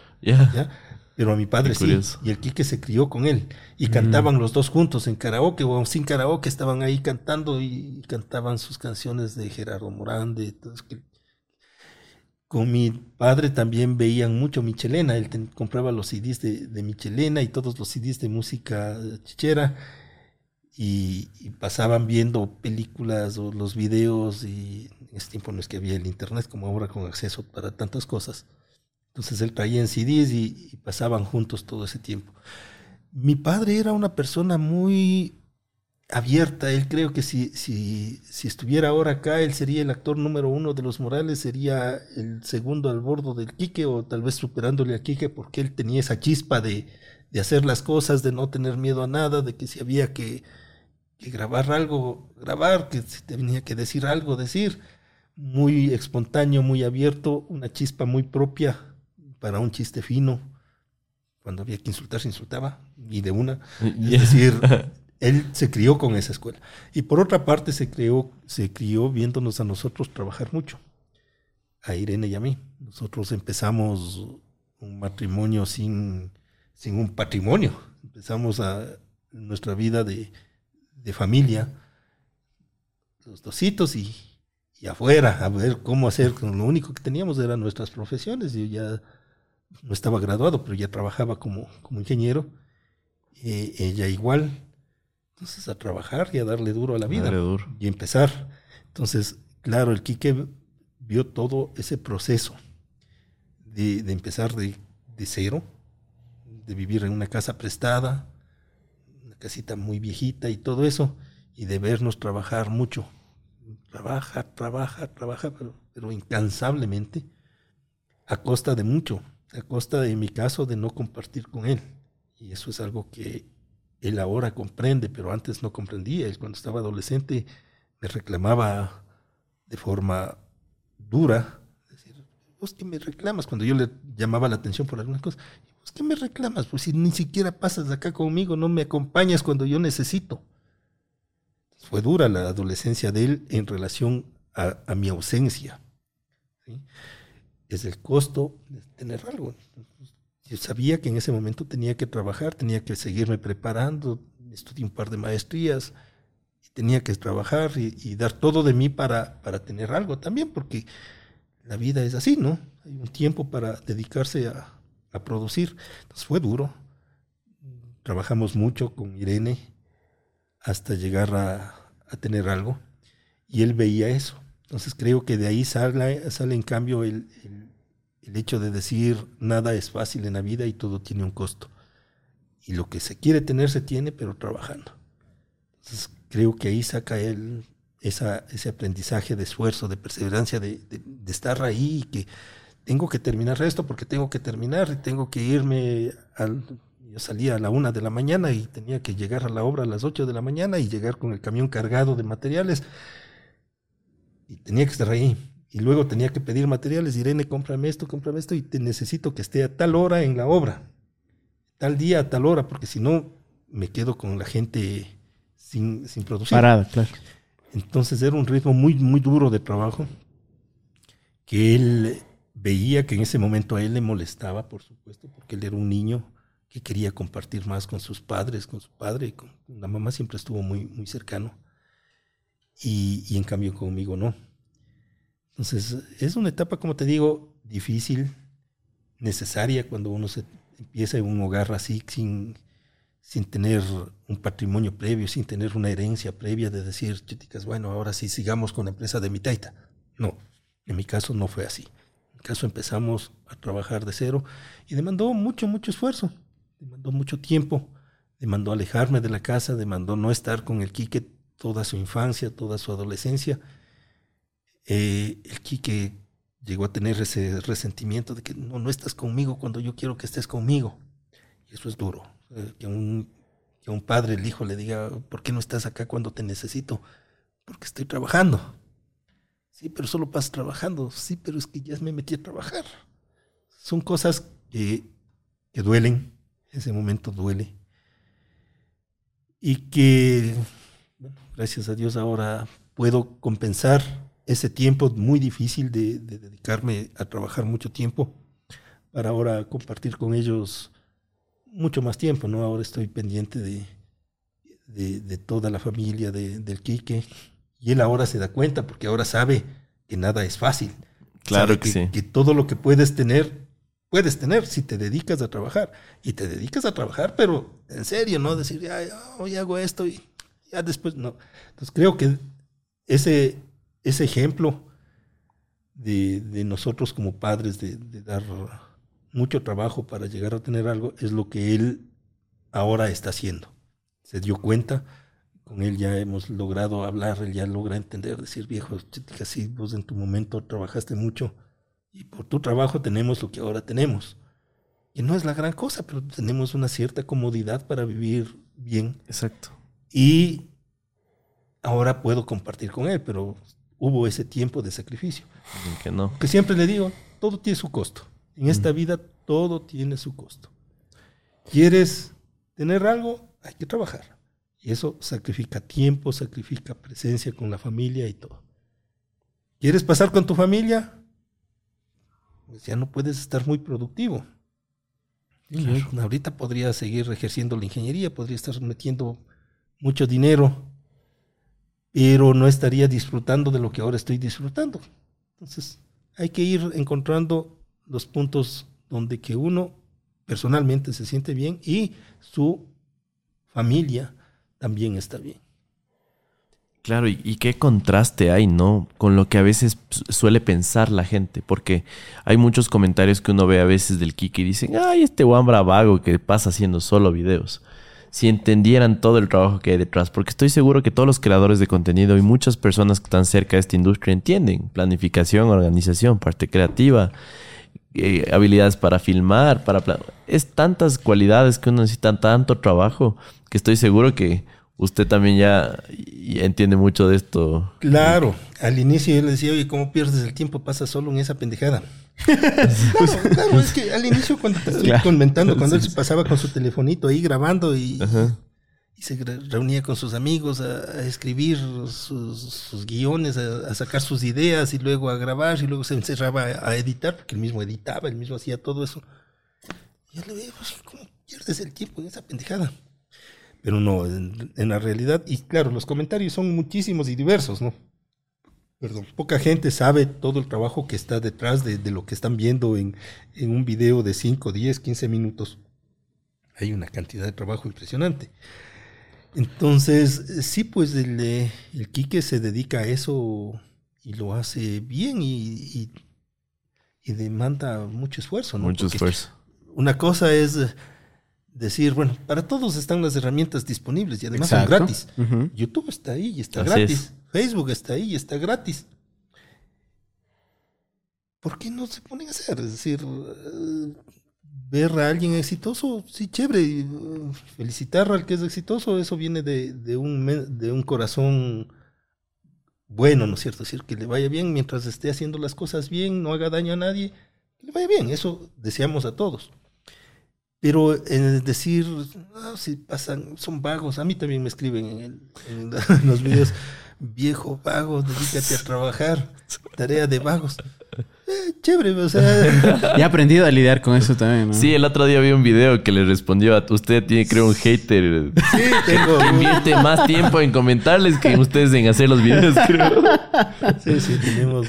[SPEAKER 3] pero a mi padre sí. Y el Quique se crió con él. Y cantaban los dos juntos en karaoke o sin karaoke, estaban ahí cantando y, cantaban sus canciones de Gerardo Morán, de todos que- con mi padre también veían mucho Michelena, él ten- compraba los CDs de, de Michelena y todos los CDs de música chichera y, y pasaban viendo películas o los videos y ese tiempo no es que había el internet como ahora con acceso para tantas cosas. Entonces él traía en CDs y, pasaban juntos todo ese tiempo. Mi padre era una persona muy abierta. Él creo que si, si, si estuviera ahora acá, él sería el actor número uno de los Morales, sería el segundo al bordo del Quique o tal vez superándole a Quique porque él tenía esa chispa de, de hacer las cosas, de no tener miedo a nada, de que si había que, que grabar algo, grabar, que si tenía que decir algo, decir. Muy espontáneo, muy abierto, una chispa muy propia para un chiste fino. Cuando había que insultar, se insultaba, y de una. Es decir, él se crió con esa escuela. Y por otra parte, se, creó, se crió viéndonos a nosotros trabajar mucho, a Irene y a mí. Nosotros empezamos un matrimonio sin, sin un patrimonio. Empezamos a, nuestra vida de, de familia, los dositos y, y afuera, a ver cómo hacer. Lo único que teníamos eran nuestras profesiones. Yo ya no estaba graduado, pero ya trabajaba como, como ingeniero. Eh, ella igual. Entonces a trabajar y a darle duro a la vida.
[SPEAKER 2] duro.
[SPEAKER 3] Y empezar. Entonces, claro, el Quique vio todo ese proceso de, de empezar de, de cero, de vivir en una casa prestada, una casita muy viejita y todo eso, y de vernos trabajar mucho. Trabaja, trabaja, trabaja, pero, pero incansablemente, a costa de mucho, a costa de en mi caso de no compartir con él. Y eso es algo que él ahora comprende, pero antes no comprendía. Él cuando estaba adolescente me reclamaba de forma dura, decir, vos que me reclamas cuando yo le llamaba la atención por algunas cosas, vos que me reclamas, pues si ni siquiera pasas acá conmigo, no me acompañas cuando yo necesito. Fue dura la adolescencia de él en relación a, mi ausencia. Es el costo de tener algo. Yo sabía que en ese momento tenía que trabajar, tenía que seguirme preparando, estudié un par de maestrías, tenía que trabajar y, y, dar todo de mí para, para tener algo también, porque la vida es así, ¿no? Hay un tiempo para dedicarse a, a producir. Entonces fue duro. Trabajamos mucho con Irene hasta llegar a, tener algo y él veía eso. Entonces creo que de ahí sale, sale en cambio el, el, el, hecho de decir nada es fácil en la vida y todo tiene un costo. Y lo que se quiere tener se tiene, pero trabajando. Entonces creo que ahí saca él esa, ese aprendizaje de esfuerzo, de perseverancia, de, de, de, estar ahí y que tengo que terminar esto porque tengo que terminar y tengo que irme al... Yo salía a la una de la mañana y tenía que llegar a la obra a las ocho de la mañana y llegar con el camión cargado de materiales y tenía que estar ahí. Y luego tenía que pedir materiales, Irene, cómprame esto, cómprame esto, y te necesito que esté a tal hora en la obra, tal día a tal hora, porque si no me quedo con la gente sin, sin producir.
[SPEAKER 2] Parada, claro.
[SPEAKER 3] Entonces era un ritmo muy, muy duro de trabajo, que él veía que en ese momento a él le molestaba, por supuesto, porque él era un niño que quería compartir más con sus padres, con su padre, con la mamá siempre estuvo muy, muy cercano y, y en cambio conmigo no. Entonces, es una etapa, como te digo, difícil, necesaria cuando uno se empieza en un hogar así, sin, sin tener un patrimonio previo, sin tener una herencia previa de decir, chicas, bueno, ahora sí sigamos con la empresa de mi taita. No, en mi caso no fue así. En mi caso empezamos a trabajar de cero y demandó mucho, mucho esfuerzo, demandó mucho tiempo, demandó alejarme de la casa, demandó no estar con el Quique toda su infancia, toda su adolescencia. Eh, el Quique llegó a tener ese resentimiento de que no, no estás conmigo cuando yo quiero que estés conmigo. Y eso es duro. Eh, que, un, que un padre, el hijo, le diga, ¿por qué no estás acá cuando te necesito? Porque estoy trabajando. Sí, pero solo pasas trabajando. Sí, pero es que ya me metí a trabajar. Son cosas que, que duelen. Ese momento duele. Y que gracias a Dios ahora puedo compensar ese tiempo muy difícil de, de, dedicarme a trabajar mucho tiempo para ahora compartir con ellos mucho más tiempo, ¿no? Ahora estoy pendiente de, de, de toda la familia de, del Quique y él ahora se da cuenta porque ahora sabe que nada es fácil.
[SPEAKER 1] Claro que,
[SPEAKER 3] que,
[SPEAKER 1] sí.
[SPEAKER 3] Que todo lo que puedes tener, puedes tener si te dedicas a trabajar. Y te dedicas a trabajar, pero en serio, ¿no? Decir, Ay, hoy hago esto y ya después no. Entonces creo que ese, ese ejemplo de, nosotros como padres de, dar mucho trabajo para llegar a tener algo es lo que él ahora está haciendo. Se dio cuenta, con él ya hemos logrado hablar, él ya logra entender, decir, viejo, así vos en tu momento trabajaste mucho y por tu trabajo tenemos lo que ahora tenemos. Y no es la gran cosa, pero tenemos una cierta comodidad para vivir bien.
[SPEAKER 1] Exacto.
[SPEAKER 3] Y ahora puedo compartir con él, pero hubo ese tiempo de sacrificio.
[SPEAKER 1] Que no.
[SPEAKER 3] Que siempre le digo, todo tiene su costo. En esta mm. vida todo tiene su costo. ¿Quieres tener algo? Hay que trabajar. Y eso sacrifica tiempo, sacrifica presencia con la familia y todo. ¿Quieres pasar con tu familia? Pues ya no puedes estar muy productivo. Claro. Ahorita podría seguir ejerciendo la ingeniería, podría estar metiendo mucho dinero, pero no estaría disfrutando de lo que ahora estoy disfrutando. Entonces, hay que ir encontrando los puntos donde que uno personalmente se siente bien y su familia también está bien.
[SPEAKER 1] Claro, y, y, qué contraste hay, ¿no? Con lo que a veces suele pensar la gente, porque hay muchos comentarios que uno ve a veces del Kiki y dicen, ay, este guambra vago que pasa haciendo solo videos. Si entendieran todo el trabajo que hay detrás, porque estoy seguro que todos los creadores de contenido y muchas personas que están cerca de esta industria entienden planificación, organización, parte creativa, eh, habilidades para filmar, para... Es tantas cualidades que uno necesita tanto trabajo que estoy seguro que usted también ya, entiende mucho de esto.
[SPEAKER 3] Claro, al inicio yo le decía, oye, ¿cómo pierdes el tiempo? Pasa solo en esa pendejada. claro, claro, es que al inicio cuando te estoy comentando, cuando él se pasaba con su telefonito ahí grabando y, y se reunía con sus amigos a, escribir sus, guiones, a, sacar sus ideas y luego a grabar y luego se encerraba a, editar, porque él mismo editaba, él mismo hacía todo eso. Y yo le veía, pues, ¿cómo pierdes el tiempo en esa pendejada? Pero no, en, la realidad, y claro, los comentarios son muchísimos y diversos, ¿no? Perdón, poca gente sabe todo el trabajo que está detrás de, lo que están viendo en, un video de 5, 10, 15 minutos. Hay una cantidad de trabajo impresionante. Entonces, sí, pues el, el Quique se dedica a eso y lo hace bien y, y, demanda mucho esfuerzo, ¿no?
[SPEAKER 1] Mucho esfuerzo.
[SPEAKER 3] Una cosa es decir, bueno, para todos están las herramientas disponibles y además son gratis. YouTube está ahí y está gratis. Facebook está ahí y está gratis. ¿Por qué no se ponen a hacer? Es decir, eh, ver a alguien exitoso, sí, chévere. Uh, felicitar al que es exitoso, eso viene de, un, de un corazón bueno, ¿no es cierto? Es decir, que le vaya bien mientras esté haciendo las cosas bien, no haga daño a nadie, que le vaya bien. Eso deseamos a todos. Pero en decir, ah, si pasan, son vagos, a mí también me escriben en, los videos, viejo vago, dedícate a trabajar, tarea de vagos. Eh, chévere, o sea.
[SPEAKER 2] Ya he aprendido a lidiar con eso también, ¿no?
[SPEAKER 1] Sí, el otro día vi un video que le respondió a usted tiene creo un hater.
[SPEAKER 3] Sí, tengo.
[SPEAKER 1] Que invierte más tiempo en comentarles que ustedes en hacer los videos, creo.
[SPEAKER 3] Sí, sí, tenemos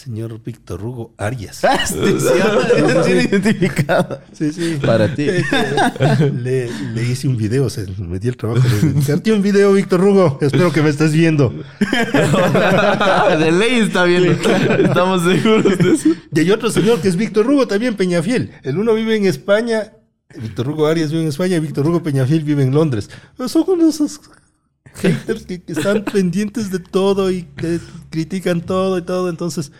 [SPEAKER 3] señor Víctor Hugo Arias.
[SPEAKER 2] Ah, sí, sí, identificado.
[SPEAKER 3] Sí, sí.
[SPEAKER 2] Para ti.
[SPEAKER 3] Le, le, hice un video, o sea, me di el trabajo de dedicarte un video, Víctor Hugo. Espero que me estés viendo.
[SPEAKER 1] de ley está viendo. Estamos seguros de eso.
[SPEAKER 3] Y hay otro señor que es Víctor Hugo, también Peñafiel. El uno vive en España Víctor Hugo Arias vive en España y Víctor Hugo Peñafiel vive en Londres. Son esos haters que, que, están pendientes de todo y que critican todo y todo. Entonces,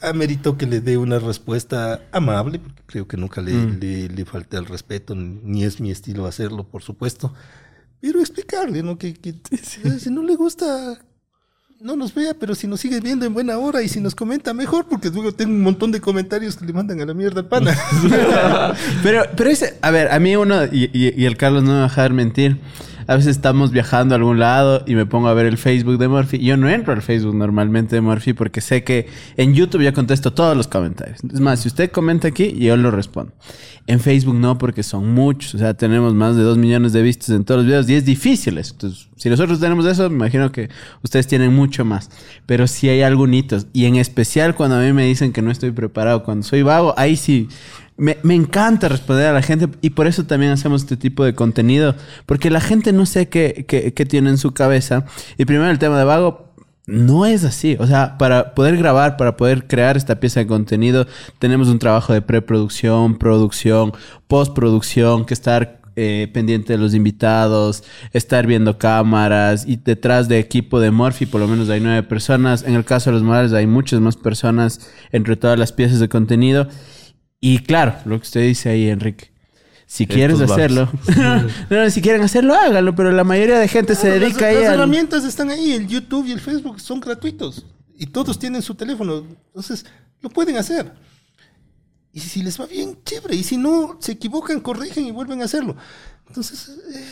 [SPEAKER 3] amerito que le dé una respuesta amable, porque creo que nunca le, mm. le, falté al respeto, ni es mi estilo hacerlo, por supuesto. Pero explicarle, ¿no? Que, si no le gusta, no nos vea, pero si nos sigue viendo en buena hora y si nos comenta mejor, porque luego tengo un montón de comentarios que le mandan a la mierda al pana.
[SPEAKER 2] pero, pero ese, a ver, a mí uno, y, y el Carlos no me va a dejar mentir a veces estamos viajando a algún lado y me pongo a ver el Facebook de Murphy. Yo no entro al Facebook normalmente de Murphy porque sé que en YouTube ya contesto todos los comentarios. Es más, si usted comenta aquí, yo lo respondo. En Facebook no, porque son muchos. O sea, tenemos más de dos millones de vistas en todos los videos y es difícil eso. Entonces, si nosotros tenemos eso, me imagino que ustedes tienen mucho más. Pero si hay algún hitos. Y en especial cuando a mí me dicen que no estoy preparado, cuando soy vago, ahí sí me, encanta responder a la gente y por eso también hacemos este tipo de contenido, porque la gente no sé qué, qué, qué tiene en su cabeza. Y primero el tema de vago, no es así. O sea, para poder grabar, para poder crear esta pieza de contenido, tenemos un trabajo de preproducción, producción, postproducción, que estar eh, pendiente de los invitados, estar viendo cámaras y detrás de equipo de Morphy por lo menos hay nueve personas. En el caso de los Morales hay muchas más personas entre todas las piezas de contenido. Y claro, lo que usted dice ahí, Enrique. Si quieres hacerlo, no, si quieren hacerlo, háganlo, pero la mayoría de gente se dedica
[SPEAKER 3] las,
[SPEAKER 2] ahí
[SPEAKER 3] Las herramientas están ahí, el YouTube y el Facebook son gratuitos y todos tienen su teléfono, entonces lo pueden hacer. Y si les va bien, chévere, y si no, se equivocan, corrigen y vuelven a hacerlo. Entonces, eh,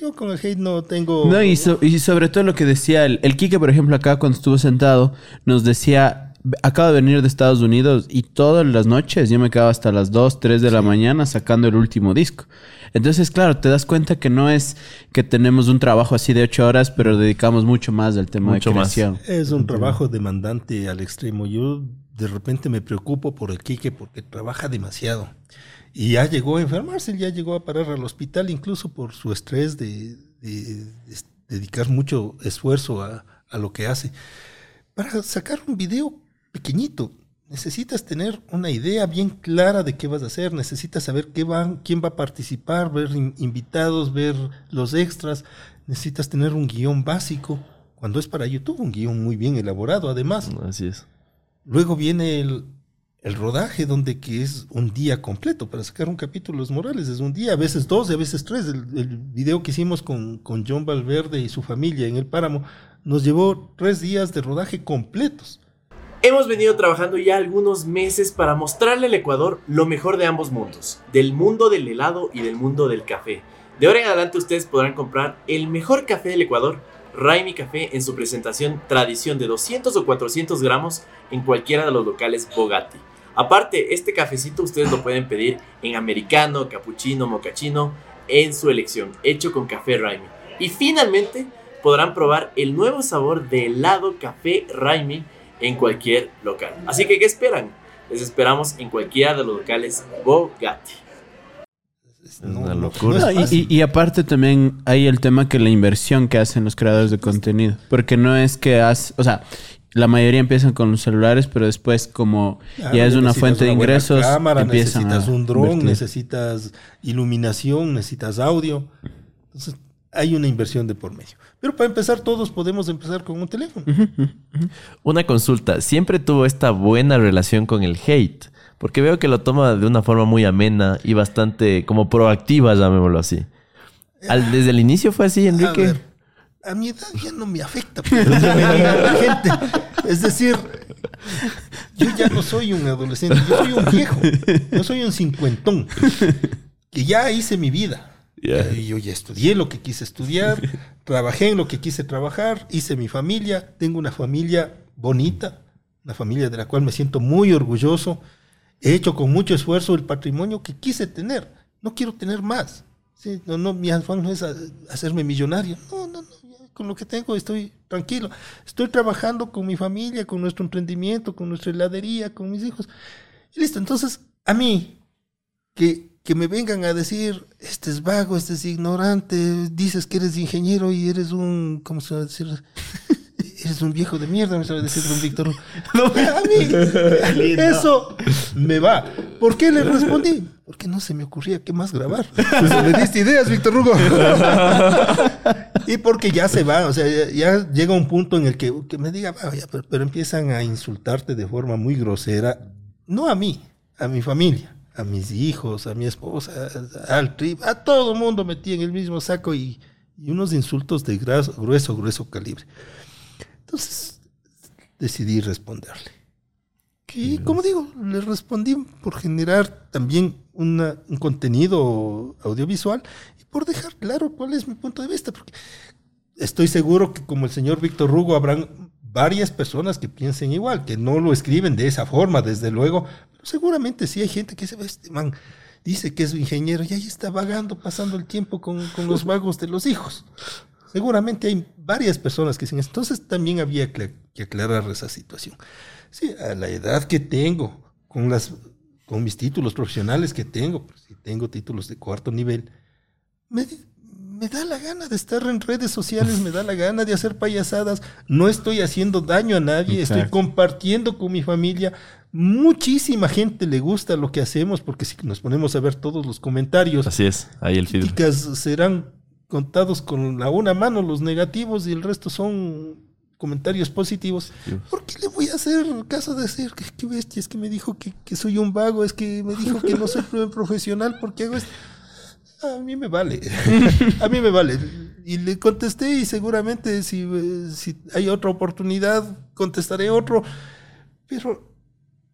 [SPEAKER 3] yo con el hate no tengo...
[SPEAKER 2] No, y, y sobre todo lo que decía el, el Kike, por ejemplo, acá cuando estuvo sentado, nos decía acabo de venir de Estados Unidos y todas las noches yo me quedaba hasta las 2, 3 de la mañana sacando el último disco. Entonces, claro, te das cuenta que no es que tenemos un trabajo así de 8 horas, pero dedicamos mucho más al tema de creación.
[SPEAKER 3] Es un trabajo demandante al extremo. Yo de repente me preocupo por el Quique porque trabaja demasiado. Y ya llegó a enfermarse, ya llegó a parar al hospital incluso por su estrés de, de- de dedicar mucho esfuerzo a, a lo que hace. Para sacar un video pequeñito, necesitas tener una idea bien clara de qué vas a hacer, necesitas saber qué van, quién va a participar, ver in- invitados, ver los extras, necesitas tener un guion básico. Cuando es para YouTube, un guion muy bien elaborado, además.
[SPEAKER 1] Así es.
[SPEAKER 3] Luego viene el, el rodaje, donde que es un día completo. Para sacar un capítulo Los Morales es un día, a veces dos a veces tres. El, el video que hicimos con, con John Valverde y su familia en el páramo nos llevó tres días de rodaje completos.
[SPEAKER 1] Hemos venido trabajando ya algunos meses para mostrarle al Ecuador lo mejor de ambos mundos, del mundo del helado y del mundo del café. De ahora en adelante ustedes podrán comprar el mejor café del Ecuador, Raimi Café, en su presentación tradición de 200 o 400 gramos en cualquiera de los locales Bogatti. Aparte, este cafecito ustedes lo pueden pedir en americano, cappuccino, mocachino, en su elección, hecho con café Raimi. Y finalmente podrán probar el nuevo sabor de helado café Raimi en cualquier local. Así que, ¿qué esperan? Les esperamos en cualquiera de los locales Bogatti.
[SPEAKER 3] Es
[SPEAKER 1] una locura.
[SPEAKER 2] No, y,
[SPEAKER 3] fácil.
[SPEAKER 2] y- y aparte también hay el tema que la inversión que hacen los creadores de contenido. Porque no es que haz, o sea, la mayoría empiezan con los celulares, pero después como
[SPEAKER 3] Claro,
[SPEAKER 2] ya es una fuente de ingresos,
[SPEAKER 3] cámara,
[SPEAKER 2] empiezan
[SPEAKER 3] necesitas
[SPEAKER 2] a
[SPEAKER 3] un dron,
[SPEAKER 2] invertir.
[SPEAKER 3] necesitas iluminación, necesitas audio. Entonces, hay una inversión de por medio. Pero para empezar, todos podemos empezar con un teléfono.
[SPEAKER 1] Una consulta, siempre tuvo esta buena relación con el hate, porque veo que lo toma de una forma muy amena y bastante como proactiva, llamémoslo así. Al- desde el inicio fue así,
[SPEAKER 3] A
[SPEAKER 1] Enrique.
[SPEAKER 3] ver, a mi edad ya no me afecta. pues, la gente. Es decir, yo ya no soy un adolescente, yo soy un viejo. Yo soy un cincuentón. Que ya hice mi vida.
[SPEAKER 1] Ya.
[SPEAKER 3] Eh, Yo ya estudié lo que quise estudiar, trabajé en lo que quise trabajar, hice mi familia, tengo una familia bonita, una familia de la cual me siento muy orgulloso. He hecho con mucho esfuerzo el patrimonio que quise tener. No quiero tener más. Sí, no, no, mi afán no es a- hacerme millonario. No, no, no. Con lo que tengo estoy tranquilo. Estoy trabajando con mi familia, con nuestro emprendimiento, con nuestra heladería, con mis hijos. Y listo. Entonces, a mí, que, que me vengan a decir, este es vago, este es ignorante, dices que eres ingeniero y eres un, ¿cómo se va a decir? Eres un viejo de mierda, me sabe decir don Víctor. a mí, eso me va. ¿Por qué le respondí? Porque no se me ocurría qué más grabar. Pues me diste ideas, Víctor Hugo. y porque ya se va, o sea, ya, ya llega un punto en el que, que me diga, "Vaya, pero, pero empiezan a insultarte de forma muy grosera, no a mí, a mi familia, a mis hijos, a mi esposa, al trip, a todo mundo metí en el mismo saco y, y unos insultos de grueso, grueso calibre. Entonces decidí responderle. Y como digo, le respondí por generar también una- un contenido audiovisual y por dejar claro cuál es mi punto de vista, porque estoy seguro que como el señor Víctor Rugo habrán varias personas que piensen igual, que no lo escriben de esa forma, desde luego, seguramente sí hay gente que se ve, este man dice que es ingeniero y ahí está vagando, pasando el tiempo con, con los vagos de los hijos. Seguramente hay varias personas que dicen eso. Entonces también había que, aclarar esa situación. Sí, a la edad que tengo, con, las, con mis títulos profesionales que tengo, pues, si tengo títulos de cuarto nivel, me, me da la gana de estar en redes sociales, me da la gana de hacer payasadas, no estoy haciendo daño a nadie, estoy compartiendo con mi familia. Muchísima gente le gusta lo que hacemos, porque si nos ponemos a ver todos los comentarios,
[SPEAKER 1] Así es, ahí el feedback.
[SPEAKER 3] serán contados con la una mano los negativos y el resto son comentarios positivos. ¿Por qué le voy a hacer caso de decir que qué bestia es que me dijo que, que soy un vago, es que me dijo que no soy profesional porque hago esto? A mí me vale. a mí me vale. Y le contesté y seguramente si, eh, si hay otra oportunidad contestaré otro. Pero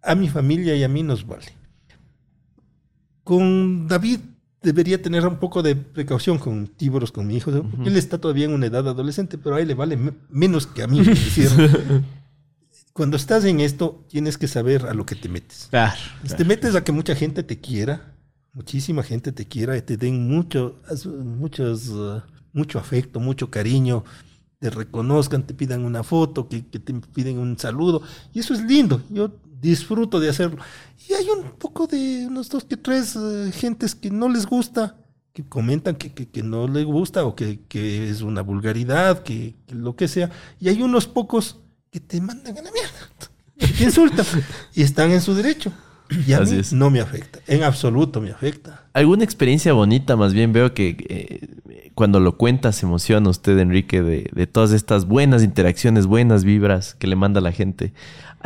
[SPEAKER 3] a mi familia y a mí nos vale. Con David debería tener un poco de precaución con Tíboros, con mi hijo. ¿no? Porque Él está todavía en una edad adolescente, pero a él le vale me- menos que a mí. Decir, cuando estás en esto, tienes que saber a lo que te metes.
[SPEAKER 2] Claro.
[SPEAKER 3] Si te metes a que mucha gente te quiera, muchísima gente te quiera, y te den mucho, muchos, uh, mucho afecto, mucho cariño, te reconozcan, te pidan una foto, que, que te piden un saludo, y eso es lindo. Yo disfruto de hacerlo. Y hay un poco de unos dos que tres eh, gentes que no les gusta, que comentan que, que, que no les gusta o que, que es una vulgaridad, que, que lo que sea. Y hay unos pocos que te mandan a la mierda, te insultan y están en su derecho. Y a
[SPEAKER 1] Así
[SPEAKER 3] mí
[SPEAKER 1] es.
[SPEAKER 3] no me afecta, en absoluto me afecta.
[SPEAKER 1] ¿Alguna experiencia bonita? Más bien veo que eh, cuando lo cuenta se emociona usted, Enrique, de, de todas estas buenas interacciones, buenas vibras que le manda la gente.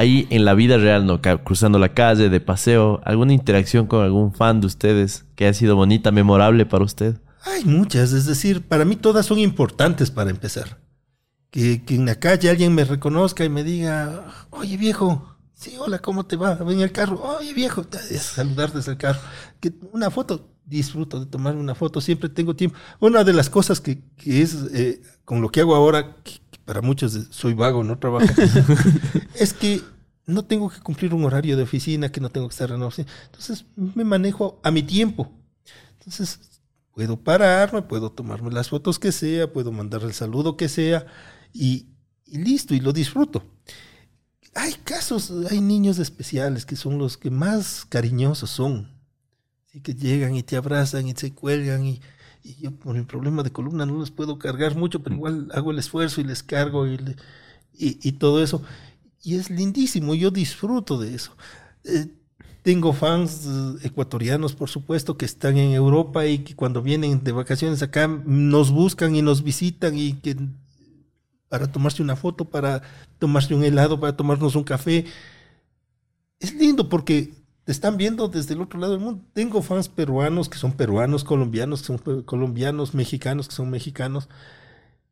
[SPEAKER 1] Ahí en la vida real, ¿no? Cruzando la calle, de paseo, ¿alguna interacción con algún fan de ustedes que haya sido bonita, memorable para usted?
[SPEAKER 3] Hay muchas, es decir, para mí todas son importantes para empezar. Que, en la calle alguien me reconozca y me diga, oye viejo, sí, hola, ¿cómo te va? Ven el carro, oye viejo, saludar desde el carro. Que una foto, disfruto de tomar una foto, siempre tengo tiempo. Una de las cosas que, es eh, con lo que hago ahora, para muchos soy vago, no trabajo, es que no tengo que cumplir un horario de oficina, que no tengo que estar en la oficina. Entonces me manejo a mi tiempo. Entonces puedo pararme, puedo tomarme las fotos que sea, puedo mandar el saludo que sea y, y listo, y lo disfruto. Hay casos, hay niños especiales que son los que más cariñosos son. Así que llegan y te abrazan y se cuelgan y, y yo por mi problema de columna no les puedo cargar mucho, pero igual hago el esfuerzo y les cargo y, le- y, y todo eso. Y es lindísimo, yo disfruto de eso. Eh, tengo fans eh, ecuatorianos, por supuesto, que están en Europa y que cuando vienen de vacaciones acá nos buscan y nos visitan y que para tomarse una foto, para tomarse un helado, para tomarnos un café. Es lindo porque te están viendo desde el otro lado del mundo. Tengo fans peruanos que son peruanos, colombianos que son colombianos, mexicanos que son mexicanos,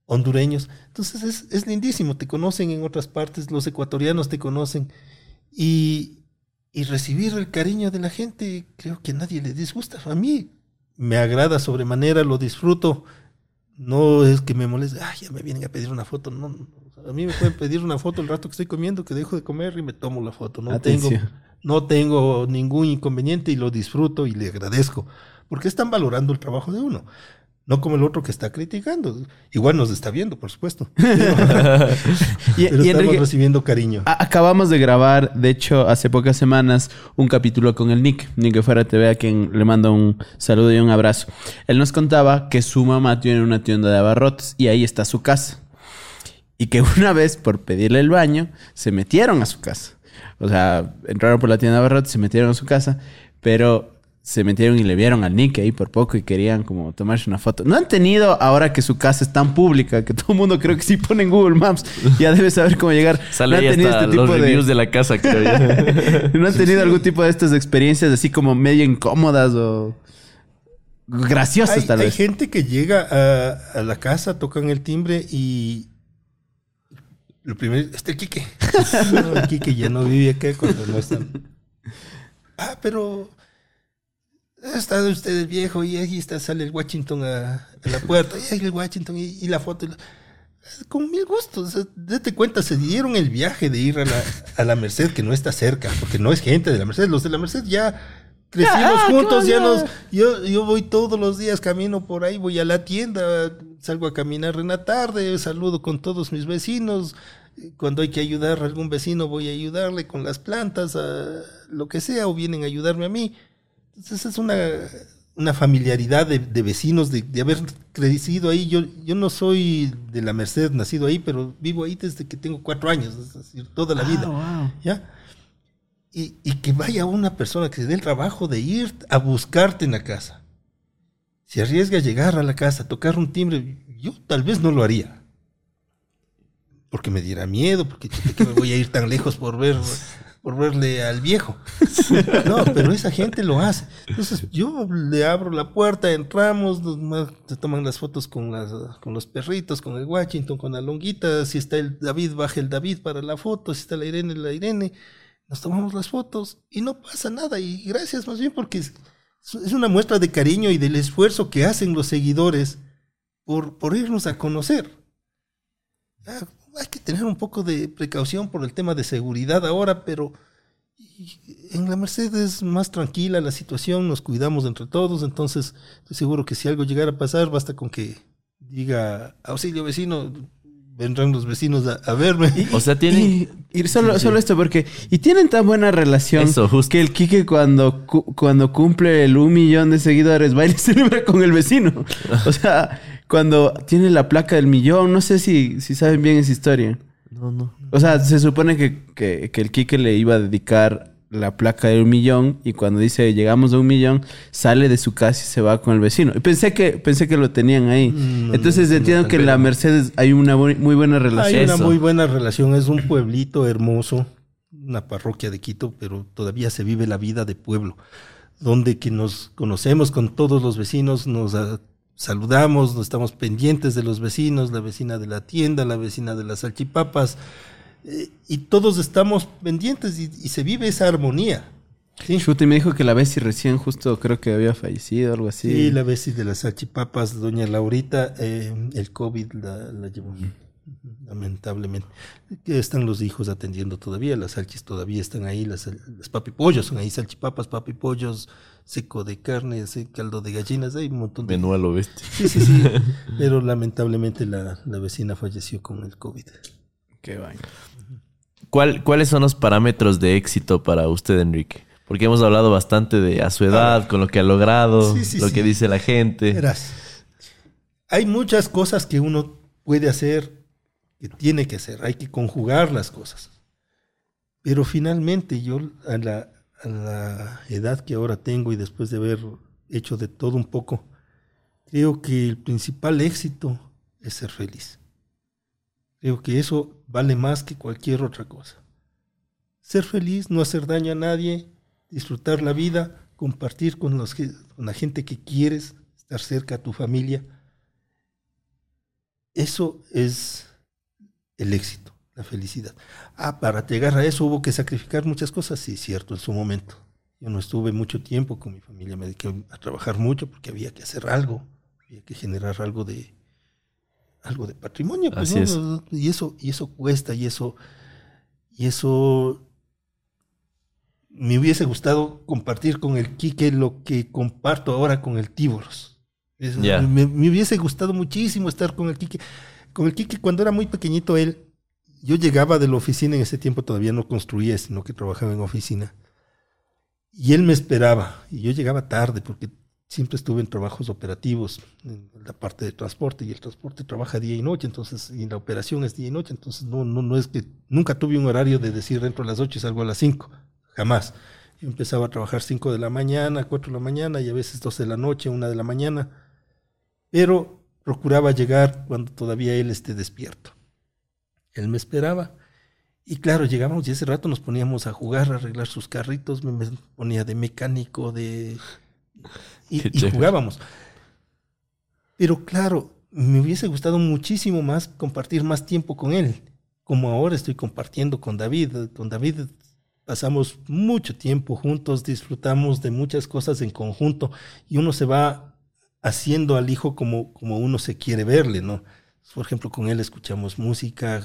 [SPEAKER 3] hondureños. Entonces es, es lindísimo, te conocen en otras partes, los ecuatorianos te conocen y, y recibir el cariño de la gente, creo que a nadie le disgusta. A mí me agrada sobremanera, lo disfruto. No es que me moleste, ah, ya me vienen a pedir una foto. No, a mí me pueden pedir una foto el rato que estoy comiendo, que dejo de comer y me tomo la foto. No. No tengo ningún inconveniente y lo disfruto y le agradezco. Porque están valorando el trabajo de uno. No como el otro que está criticando. Igual nos está viendo, por supuesto. Pero,
[SPEAKER 2] Y,
[SPEAKER 3] pero
[SPEAKER 2] y
[SPEAKER 3] estamos
[SPEAKER 2] Enrique,
[SPEAKER 3] recibiendo cariño.
[SPEAKER 2] acabamos de grabar, de hecho, hace pocas semanas, un capítulo con el Nick, Nick que fuera TV, a quien le mando un saludo y un abrazo. Él nos contaba que su mamá tiene una tienda de abarrotes y ahí está su casa. Y que una vez, por pedirle el baño, se metieron a su casa. O sea, entraron por la tienda de abarrotes, se metieron a su casa, pero se metieron y le vieron al Nick ahí por poco y querían como tomarse una foto. No han tenido, ahora que su casa es tan pública, que todo el mundo creo que si pone en Google Maps, ya debe saber cómo llegar.
[SPEAKER 1] Sale
[SPEAKER 2] ¿No han
[SPEAKER 1] ahí
[SPEAKER 2] tenido
[SPEAKER 1] hasta
[SPEAKER 2] este
[SPEAKER 1] los
[SPEAKER 2] tipo
[SPEAKER 1] reviews de... la casa, creo yo.
[SPEAKER 2] ¿No han tenido algún tipo de estas experiencias así como medio incómodas o graciosas
[SPEAKER 3] Hay,
[SPEAKER 2] tal
[SPEAKER 3] hay
[SPEAKER 2] vez?
[SPEAKER 3] gente que llega a, a la casa, tocan el timbre y lo primero, está el Quique. No, el Quique ya no vive acá cuando no están. Ah, pero ha estado usted el viejo y ahí está, sale el Washington a, a la puerta, y ahí el Washington y, y la foto. y la- con mil gustos. o sea, Date cuenta, se dieron el viaje de ir a la, a la Merced, que no está cerca, porque no es gente de la Merced. Los de la Merced ya crecimos
[SPEAKER 2] Ah,
[SPEAKER 3] juntos, ya nos. Yo, yo voy todos los días, camino por ahí, voy a la tienda, salgo a caminar en la tarde, saludo con todos mis vecinos. Cuando hay que ayudar a algún vecino, voy a ayudarle con las plantas, a lo que sea, o vienen a ayudarme a mí. Entonces es una, una familiaridad de, de vecinos, de, de haber crecido ahí. Yo, yo no soy de la Merced, nacido ahí, pero vivo ahí desde que tengo cuatro años, es decir, toda la vida.
[SPEAKER 2] Ah, wow.
[SPEAKER 3] ¿Ya? Y, y que vaya una persona que se dé el trabajo de ir a buscarte en la casa. Se arriesga a llegar a la casa, a tocar un timbre, yo tal vez no lo haría. Porque me diera miedo, porque me voy a ir tan lejos por ver por verle al viejo. No, pero esa gente lo hace. Entonces yo le abro la puerta, entramos, se toman las fotos con, con los perritos, con el Washington, con la longuita. Si está el David, baja el David para la foto. Si está la Irene, la Irene. Nos tomamos las fotos y no pasa nada. Y gracias más bien porque es, una muestra de cariño y del esfuerzo que hacen los seguidores por, por irnos a conocer. Ah, hay que tener un poco de precaución por el tema de seguridad ahora, pero en la Merced es más tranquila la situación, nos cuidamos entre todos, entonces estoy seguro que si algo llegara a pasar, basta con que diga auxilio vecino, vendrán los vecinos a, a verme.
[SPEAKER 1] O sea, tienen...
[SPEAKER 2] Y, y solo, solo esto, porque. Y tienen tan buena relación.
[SPEAKER 1] Eso, justo.
[SPEAKER 2] Que el Quique, cuando, cu- cuando cumple el un millón de seguidores, va y le celebra con el vecino. O sea, cuando tiene la placa del millón, no sé si, si saben bien esa historia.
[SPEAKER 1] No, no.
[SPEAKER 2] O sea, se supone que, que, que el Quique le iba a dedicar la placa de un millón y cuando dice llegamos a un millón, sale de su casa y se va con el vecino. Y pensé que, pensé que lo tenían ahí.
[SPEAKER 3] Mm, no,
[SPEAKER 2] Entonces
[SPEAKER 3] no,
[SPEAKER 2] entiendo que en la. Mercedes hay una bu- muy buena
[SPEAKER 3] Hay
[SPEAKER 2] relación.
[SPEAKER 3] una
[SPEAKER 1] Eso.
[SPEAKER 3] muy buena relación, es un pueblito hermoso, una parroquia de Quito, pero todavía se vive la vida de pueblo, donde que nos conocemos con todos los vecinos, nos ah, saludamos, nos estamos pendientes de los vecinos, la vecina de la tienda, la vecina de las salchipapas, eh, y todos estamos pendientes y, y se vive esa armonía. ¿sí?
[SPEAKER 2] Chuta, y me dijo que la Bessie recién justo creo que había fallecido, algo así.
[SPEAKER 3] Sí, la vecina de las salchipapas, doña Laurita, eh, el COVID la, la llevó, lamentablemente. Que están los hijos atendiendo todavía, las salchis todavía están ahí, las, las papipollos son ahí, salchipapas, papipollos, seco de carne, caldo de gallinas, hay un montón de...
[SPEAKER 1] Menú a lo bestia.
[SPEAKER 3] Sí, sí, sí, pero lamentablemente la, la vecina falleció con el COVID.
[SPEAKER 2] Qué vaina.
[SPEAKER 1] ¿Cuál- ¿Cuáles son los parámetros de éxito para usted, Enrique? Porque hemos hablado bastante de a su edad, con lo que ha logrado,
[SPEAKER 3] Sí, sí,
[SPEAKER 1] lo
[SPEAKER 3] sí.
[SPEAKER 1] que dice la gente.
[SPEAKER 3] Verás, hay muchas cosas que uno puede hacer, que tiene que hacer, hay que conjugar las cosas. Pero finalmente yo a la, a la edad que ahora tengo y después de haber hecho de todo un poco, creo que el principal éxito es ser feliz. Creo que eso vale más que cualquier otra cosa. Ser feliz, no hacer daño a nadie, disfrutar la vida, compartir con, la gente que quieres, estar cerca a tu familia. Eso es el éxito, la felicidad. Ah, para llegar a eso hubo que sacrificar muchas cosas, sí, cierto, en su momento. Yo no estuve mucho tiempo con mi familia, me dediqué a trabajar mucho porque había que hacer algo, había que generar algo de algo de patrimonio, pues,
[SPEAKER 1] Así
[SPEAKER 3] ¿no? y eso y eso cuesta y eso y eso me hubiese gustado compartir con el Quique lo que comparto ahora con el Tíboros. Eso, me, me hubiese gustado muchísimo estar con el Quique. Con el Quique, cuando era muy pequeñito él, yo llegaba de la oficina, en ese tiempo todavía no construía, sino que trabajaba en oficina. Y él me esperaba, y yo llegaba tarde, porque siempre estuve en trabajos operativos, en la parte de transporte, y el transporte trabaja día y noche, entonces, y la operación es día y noche, entonces no, no, no es que nunca tuve un horario de decir entro a las 8 y salgo a las 5, jamás. Yo empezaba a trabajar 5 de la mañana, 4 de la mañana, y a veces 12 de la noche, 1 de la mañana, pero procuraba llegar cuando todavía él esté despierto. Él me esperaba. Y claro, llegábamos y ese rato nos poníamos a jugar, a arreglar sus carritos, me ponía de mecánico, de... Y, y jugábamos. Pero claro, me hubiese gustado muchísimo más compartir más tiempo con él, como ahora estoy compartiendo con David. Con David pasamos mucho tiempo juntos, disfrutamos de muchas cosas en conjunto y uno se va haciendo al hijo como, como uno se quiere verle, ¿no? Por ejemplo, con él escuchamos música,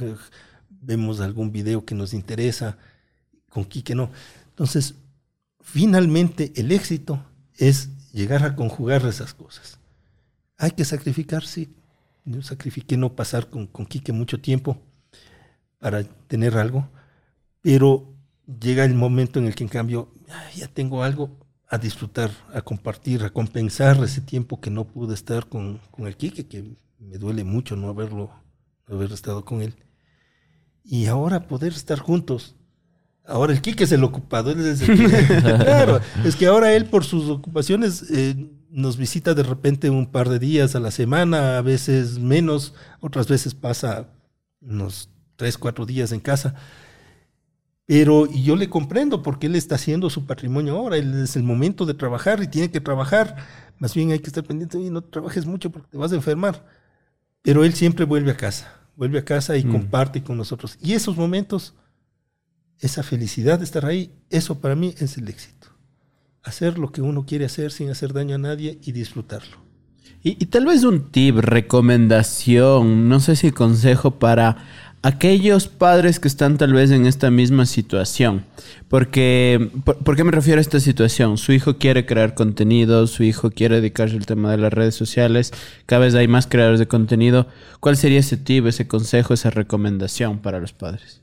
[SPEAKER 3] vemos algún video que nos interesa, con Quique no. Entonces, finalmente el éxito es llegar a conjugar esas cosas. Hay que sacrificar, sí. Yo sacrifiqué no pasar con, con Quique mucho tiempo para tener algo, pero llega el momento en el que en cambio ya tengo algo a disfrutar, a compartir, a compensar ese tiempo que no pude estar con, con el Quique, que me duele mucho no haberlo, haber estado con él. Y ahora poder estar juntos. Ahora el Quique es el ocupado. Él es el que- claro, es que ahora él por sus ocupaciones eh, nos visita de repente un par de días a la semana, a veces menos, otras veces pasa unos tres, cuatro días en casa. Pero y yo le comprendo porque él está haciendo su patrimonio ahora, él es el momento de trabajar y tiene que trabajar. Más bien hay que estar pendiente y no trabajes mucho porque te vas a enfermar. Pero él siempre vuelve a casa, vuelve a casa y
[SPEAKER 2] Mm.
[SPEAKER 3] comparte con nosotros. Y esos momentos, esa felicidad de estar ahí, eso para mí es el éxito. Hacer lo que uno quiere hacer sin hacer daño a nadie y disfrutarlo.
[SPEAKER 2] Y, tal vez un tip, recomendación, no sé si consejo para aquellos padres que están tal vez en esta misma situación. Porque, por, qué me refiero a esta situación? Su hijo quiere crear contenido, su hijo quiere dedicarse al tema de las redes sociales, cada vez hay más creadores de contenido. ¿Cuál sería ese tip, ese consejo, esa recomendación para los padres?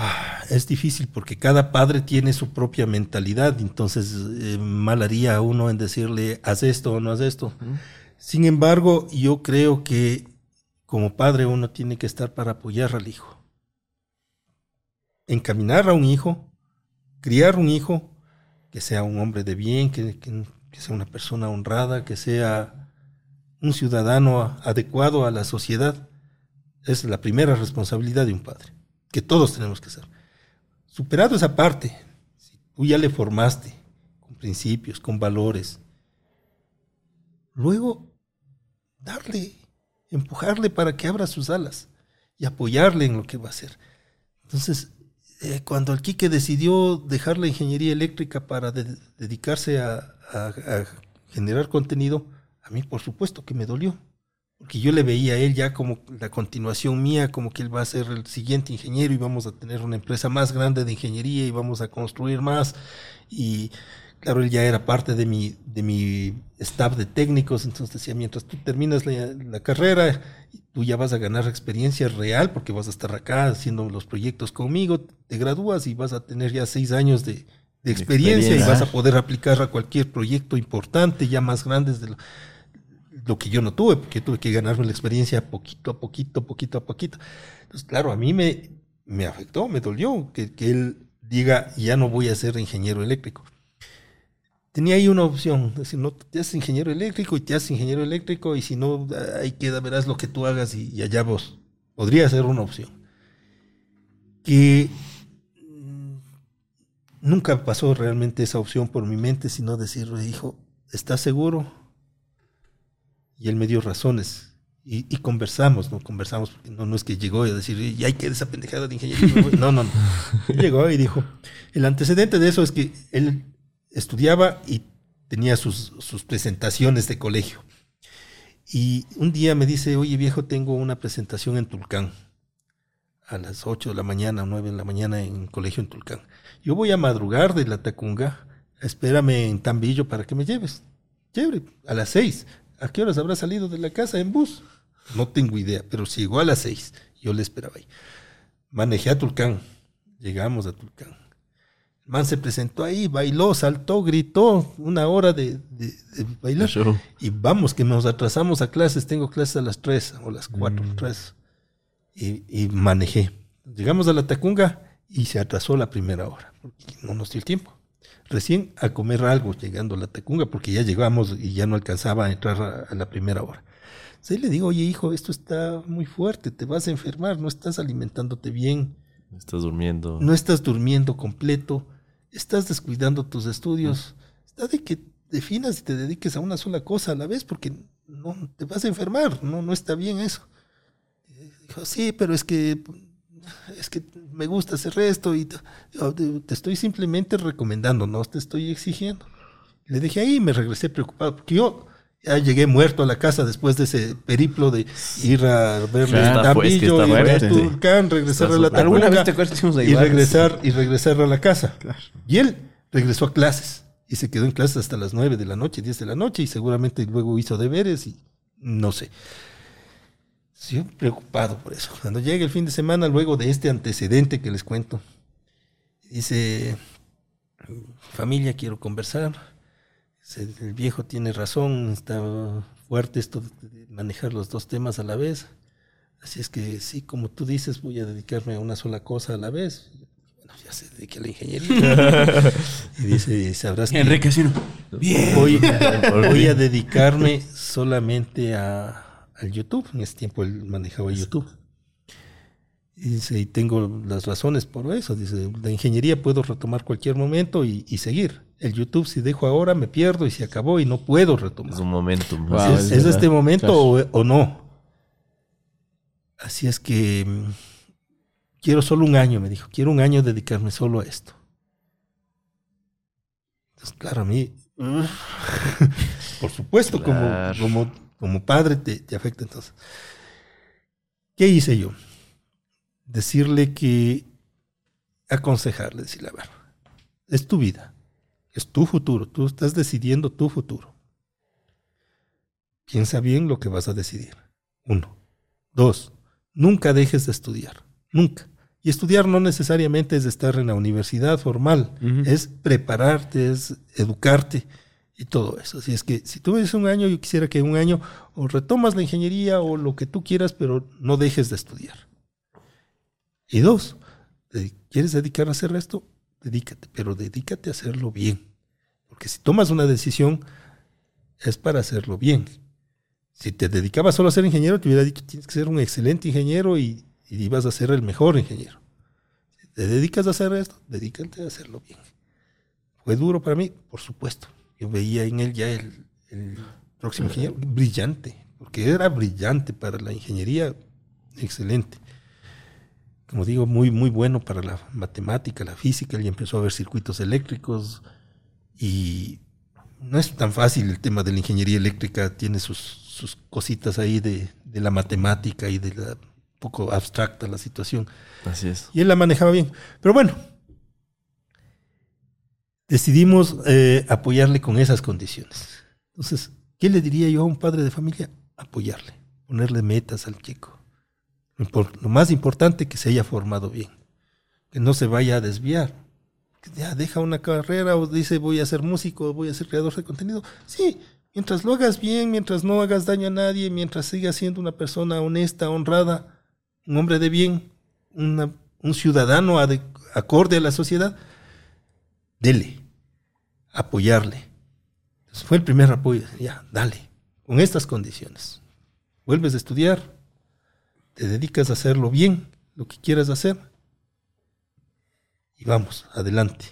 [SPEAKER 3] Ah, es difícil porque cada padre tiene su propia mentalidad, entonces eh, mal haría uno en decirle, haz esto o no haz esto. Sin embargo, yo creo que como padre uno tiene que estar para apoyar al hijo. Encaminar a un hijo, criar un hijo que sea un hombre de bien, que, sea una persona honrada, que sea un ciudadano adecuado a la sociedad, es la primera responsabilidad de un padre, que todos tenemos que hacer. Superado esa parte, si tú ya le formaste con principios, con valores, luego darle empujarle para que abra sus alas y apoyarle en lo que va a hacer. Entonces, eh, cuando el Quique decidió dejar la ingeniería eléctrica para dedicarse a, generar contenido, a mí por supuesto que me dolió, porque yo le veía a él ya como la continuación mía, como que él va a ser el siguiente ingeniero y vamos a tener una empresa más grande de ingeniería y vamos a construir más. Y claro, él ya era parte de mi, de mi staff de técnicos, entonces decía, mientras tú terminas la, carrera, tú ya vas a ganar experiencia real porque vas a estar acá haciendo los proyectos conmigo, te gradúas y vas a tener ya seis años de, experiencia, y vas a poder aplicar a cualquier proyecto importante, ya más grandes de lo, que yo no tuve, porque tuve que ganarme la experiencia poquito a poquito, poquito a poquito. Entonces, claro, a mí me, me afectó, me dolió que, él diga, ya no voy a ser ingeniero eléctrico tenía ahí una opción, decir, no te haces ingeniero eléctrico y te haces ingeniero eléctrico y si no, ahí queda, verás lo que tú hagas y, allá vos. Podría ser una opción. Que mm, nunca pasó realmente esa opción por mi mente, sino decirle, hijo, ¿estás seguro? Y él me dio razones. Y, conversamos, ¿no? Conversamos, porque no, no es que llegó a decir, y hay que esa pendejada de ingeniería. No, no, no. llegó y dijo, el antecedente de eso es que él estudiaba y tenía sus, presentaciones de colegio. Y un día me dice, oye viejo, tengo una presentación en Tulcán, a las 8 de la mañana o 9 de la mañana en colegio en Tulcán. Yo voy a madrugar de la Tacunga, espérame en Tambillo para que me lleves. Chévere, a las 6. ¿A qué horas habrá salido de la casa en bus? No tengo idea, pero si llegó a las 6, yo le esperaba ahí. Manejé a Tulcán, llegamos a Tulcán man se presentó ahí, bailó, saltó, gritó, una hora de, bailar. Y vamos, que nos atrasamos a clases, tengo clases a las 3 o las 4, mm. Y, manejé. Llegamos a la Tacunga y se atrasó la primera hora, porque no nos dio el tiempo. Recién a comer algo llegando a la Tacunga, porque ya llegamos y ya no alcanzaba a entrar a, la primera hora. Entonces le digo, oye hijo, esto está muy fuerte, te vas a enfermar, no estás alimentándote bien.
[SPEAKER 1] No estás durmiendo.
[SPEAKER 3] No estás durmiendo completo estás descuidando tus estudios. Está de que definas y te dediques a una sola cosa a la vez, porque no te vas a enfermar, no, no está bien eso. Dijo, sí, pero es que es que me gusta hacer esto y te, estoy simplemente recomendando, no te estoy exigiendo. Le dije ahí me regresé preocupado, porque yo ya llegué muerto a la casa después de ese periplo de ir a ver el Tambillo, ir a Turcán, regresar a la Tacunga y regresar, y regresar a la casa. Y él regresó a clases y se quedó en clases hasta las 9 de la noche, 10 de la noche y seguramente luego hizo deberes y no sé. Sí, preocupado por eso. Cuando llegue el fin de semana, luego de este antecedente que les cuento, dice, familia, quiero conversar el viejo tiene razón, está fuerte esto de manejar los dos temas a la vez. Así es que sí, como tú dices, voy a dedicarme a una sola cosa a la vez. Bueno, ya se dedica a la ingeniería. y dice, sabrás que...
[SPEAKER 2] Enrique, sí,
[SPEAKER 3] Bien. Voy, voy, a dedicarme solamente a, al YouTube. En ese tiempo él manejaba YouTube. Y dice, y tengo las razones por eso. Dice, la ingeniería puedo retomar cualquier momento y, y seguir el YouTube, si dejo ahora, me pierdo y se acabó y no puedo retomar.
[SPEAKER 1] Es un momento.
[SPEAKER 3] ¿Es, este momento o, no? Así es que mm, quiero solo un año, me dijo. Quiero un año dedicarme solo a esto. Entonces, claro, a mí, por supuesto, como, como, como padre te, te afecta entonces. ¿Qué hice yo? decirle que aconsejarle, decirle, a ver, es tu vida, es tu futuro, tú estás decidiendo tu futuro. Piensa bien lo que vas a decidir. Uno. Dos, nunca dejes de estudiar, nunca. Y estudiar no necesariamente es estar en la universidad formal, es prepararte, es educarte y todo eso. Así es que si tú ves un año, yo quisiera que un año o retomas la ingeniería o lo que tú quieras, pero no dejes de estudiar. Y dos, ¿quieres dedicar a hacer esto? Dedícate, pero dedícate a hacerlo bien. Porque si tomas una decisión, es para hacerlo bien. Si te dedicabas solo a ser ingeniero, te hubiera dicho tienes que ser un excelente ingeniero y, ibas a ser el mejor ingeniero. Si te dedicas a hacer esto, dedícate a hacerlo bien. ¿Fue duro para mí? Por supuesto. Yo veía en él ya el, próximo ingeniero brillante, porque era brillante para la ingeniería, excelente. Como digo, muy, muy bueno para la matemática, la física, él empezó a ver circuitos eléctricos y no es tan fácil el tema de la ingeniería eléctrica, tiene sus, sus cositas ahí de, la matemática y de la poco abstracta la situación.
[SPEAKER 1] Así es.
[SPEAKER 3] Y él la manejaba bien. Pero bueno, decidimos eh, apoyarle con esas condiciones. Entonces, ¿qué le diría yo a un padre de familia? Apoyarle, ponerle metas al chico. Lo más importante que se haya formado bien, que no se vaya a desviar. Que ya deja una carrera o dice voy a ser músico, voy a ser creador de contenido. Sí, Mientras lo hagas bien, mientras no hagas daño a nadie, mientras sigas siendo una persona honesta, honrada, un hombre de bien, un ciudadano acorde a la sociedad, dele, apoyarle. fue el primer apoyo. Ya, dale, con estas condiciones. Vuelves a estudiar, te dedicas a hacerlo bien, lo que quieras hacer, y vamos, adelante.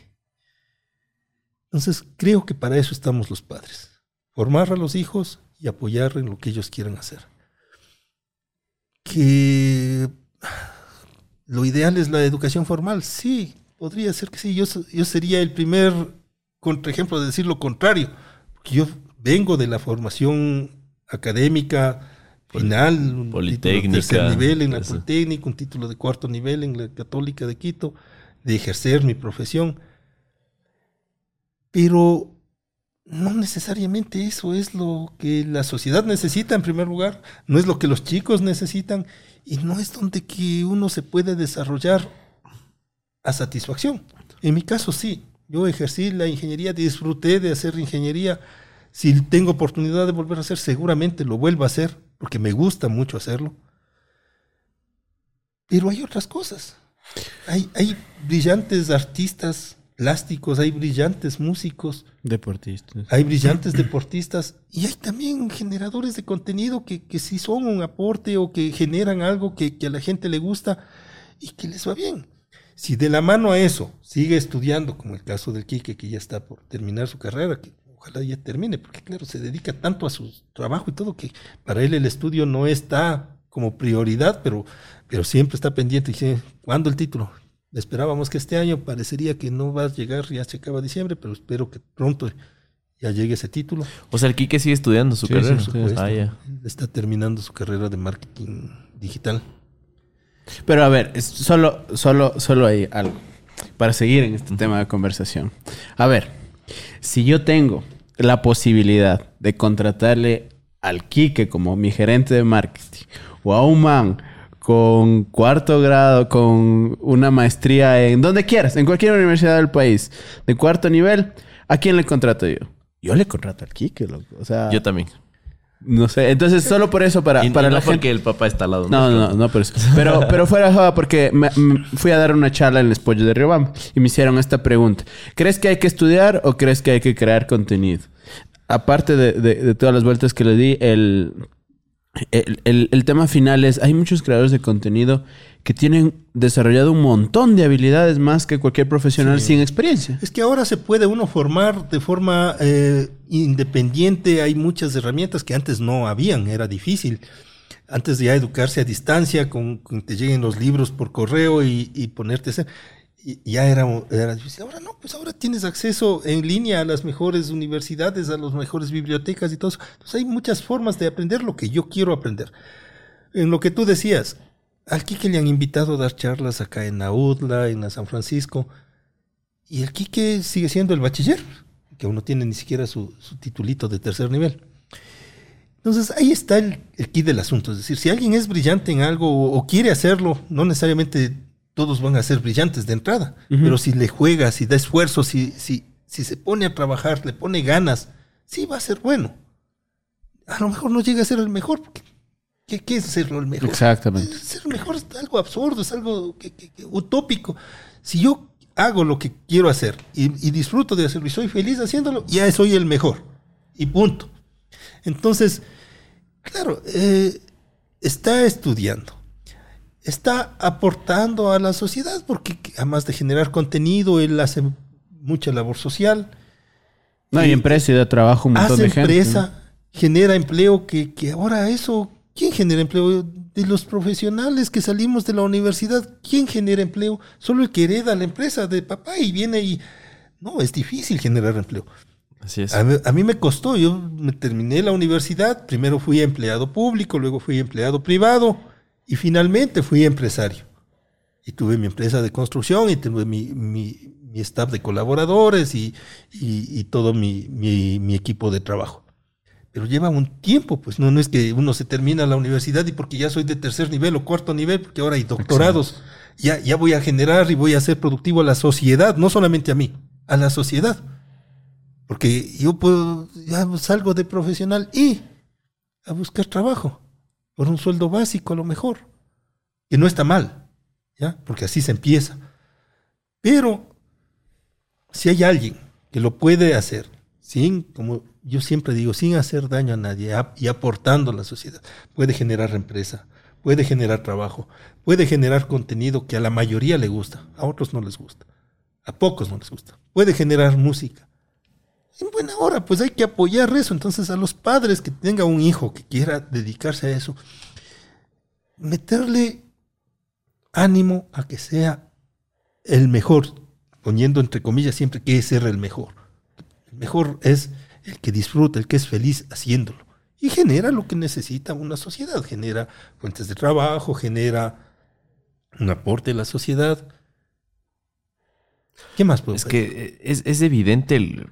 [SPEAKER 3] Entonces, creo que para eso estamos los padres formar a los hijos y apoyar en lo que ellos quieran hacer. Que lo ideal es la educación formal, sí, podría ser que sí. Yo, yo sería el primer contraejemplo de decir lo contrario, porque yo vengo de la formación académica final, un
[SPEAKER 1] Politécnica,
[SPEAKER 3] tercer nivel en la Politécnica, un título de cuarto nivel en la Católica de Quito, de ejercer mi profesión. Pero no necesariamente eso es lo que la sociedad necesita en primer lugar, no es lo que los chicos necesitan y no es donde que uno se puede desarrollar a satisfacción. En mi caso sí, yo ejercí la ingeniería, disfruté de hacer ingeniería. Si tengo oportunidad de volver a hacer, seguramente lo vuelvo a hacer, porque me gusta mucho hacerlo. Pero hay otras cosas. Hay, hay brillantes artistas plásticos, hay brillantes músicos.
[SPEAKER 2] Deportistas.
[SPEAKER 3] Hay brillantes deportistas y hay también generadores de contenido que, que sí son un aporte o que generan algo que, que, a la gente le gusta y que les va bien. Si de la mano a eso sigue estudiando, como el caso del Quique, que ya está por terminar su carrera, que ojalá ya termine, porque claro, se dedica tanto a su trabajo y todo que para él el estudio no está como prioridad, pero, pero siempre está pendiente dice, ¿cuándo el título? Esperábamos que este año parecería que no va a llegar, ya se acaba diciembre, pero espero que pronto ya llegue ese título.
[SPEAKER 1] O sea, el Quique sigue estudiando su carrera.
[SPEAKER 3] Ah, Está terminando su carrera de marketing digital.
[SPEAKER 2] Pero a ver, solo, solo, solo hay algo para seguir en este tema de conversación. A ver, si yo tengo la posibilidad de contratarle al Quique como mi gerente de marketing o a un man con cuarto grado, con una maestría en donde quieras, en cualquier universidad del país, de cuarto nivel, ¿a quién le contrato yo? Yo le contrato al Kike, loco. O sea,
[SPEAKER 1] yo también.
[SPEAKER 2] No sé, entonces solo por eso para, para
[SPEAKER 1] la porque el papá está al lado.
[SPEAKER 2] No, no, no, por eso. Pero, pero fuera de porque me, fui a dar una charla en el Espollo de Riobamba y me hicieron esta pregunta. ¿Crees que hay que estudiar o crees que hay que crear contenido? Aparte de, de todas las vueltas que le di, el, el, tema final es, hay muchos creadores de contenido que tienen desarrollado un montón de habilidades más que cualquier profesional sin experiencia.
[SPEAKER 3] Es que ahora se puede uno formar de forma eh, independiente, hay muchas herramientas que antes no habían, era difícil. Antes de ya educarse a distancia, con, que te lleguen los libros por correo y, y ponerte ya era, era difícil. Ahora no, pues ahora tienes acceso en línea a las mejores universidades, a las mejores bibliotecas y todo eso. Entonces hay muchas formas de aprender lo que yo quiero aprender. En lo que tú decías, al Quique le han invitado a dar charlas acá en Audla, en San Francisco, y el Quique sigue siendo el bachiller, que aún no tiene ni siquiera su, su titulito de tercer nivel. Entonces ahí está el, el del asunto. Es decir, si alguien es brillante en algo o, o quiere hacerlo, no necesariamente todos van a ser brillantes de entrada, pero si le juega, si da esfuerzo, si, si, si se pone a trabajar, le pone ganas, sí va a ser bueno. A lo mejor no llega a ser el mejor, porque ¿qué, qué es ser el mejor?
[SPEAKER 2] Exactamente.
[SPEAKER 3] Ser el mejor es algo absurdo, es algo que- que- que utópico. Si yo hago lo que quiero hacer y, y disfruto de hacerlo y soy feliz haciéndolo, ya soy el mejor. Y punto. Entonces, claro, eh, está estudiando, está aportando a la sociedad, porque además de generar contenido, él hace mucha labor social.
[SPEAKER 2] No, y
[SPEAKER 3] Y
[SPEAKER 2] empresa y da trabajo a un montón
[SPEAKER 3] hace
[SPEAKER 2] de gente.
[SPEAKER 3] empresa, genera empleo, que, que ahora eso, ¿quién genera empleo? De los profesionales que salimos de la universidad, ¿quién genera empleo? Solo el que hereda la empresa de papá y viene y... No, es difícil generar empleo.
[SPEAKER 1] Así es.
[SPEAKER 3] A mí, a mí me costó, yo me terminé la universidad, primero fui empleado público, luego fui empleado privado y finalmente fui empresario. Y tuve mi empresa de construcción y tuve mi, mi- mi staff de colaboradores y, y- y todo mi, mi- mi equipo de trabajo. Pero lleva un tiempo, pues no, no es que uno se termina la universidad y porque ya soy de tercer nivel o cuarto nivel, porque ahora hay doctorados, ya, ya voy a generar y voy a ser productivo a la sociedad, no solamente a mí, a la sociedad. Porque yo puedo, ya salgo de profesional y a buscar trabajo por un sueldo básico a lo mejor, que no está mal, ¿ya? Porque así se empieza. Pero si hay alguien que lo puede hacer sin, como yo siempre digo, sin hacer daño a nadie y aportando a la sociedad, puede generar empresa, puede generar trabajo, puede generar contenido que a la mayoría le gusta, a otros no les gusta, a pocos no les gusta, puede generar música, en buena hora, pues hay que apoyar eso. Entonces, a los padres que tenga un hijo que quiera dedicarse a eso, meterle ánimo a que sea el mejor, poniendo entre comillas siempre que es ser el mejor. El mejor es el que disfruta, el que es feliz haciéndolo. Y genera lo que necesita una sociedad, genera fuentes de trabajo, genera un aporte a la sociedad. ¿Qué más puedo
[SPEAKER 1] Es
[SPEAKER 3] pedir?
[SPEAKER 1] que eh, es, es evidente el,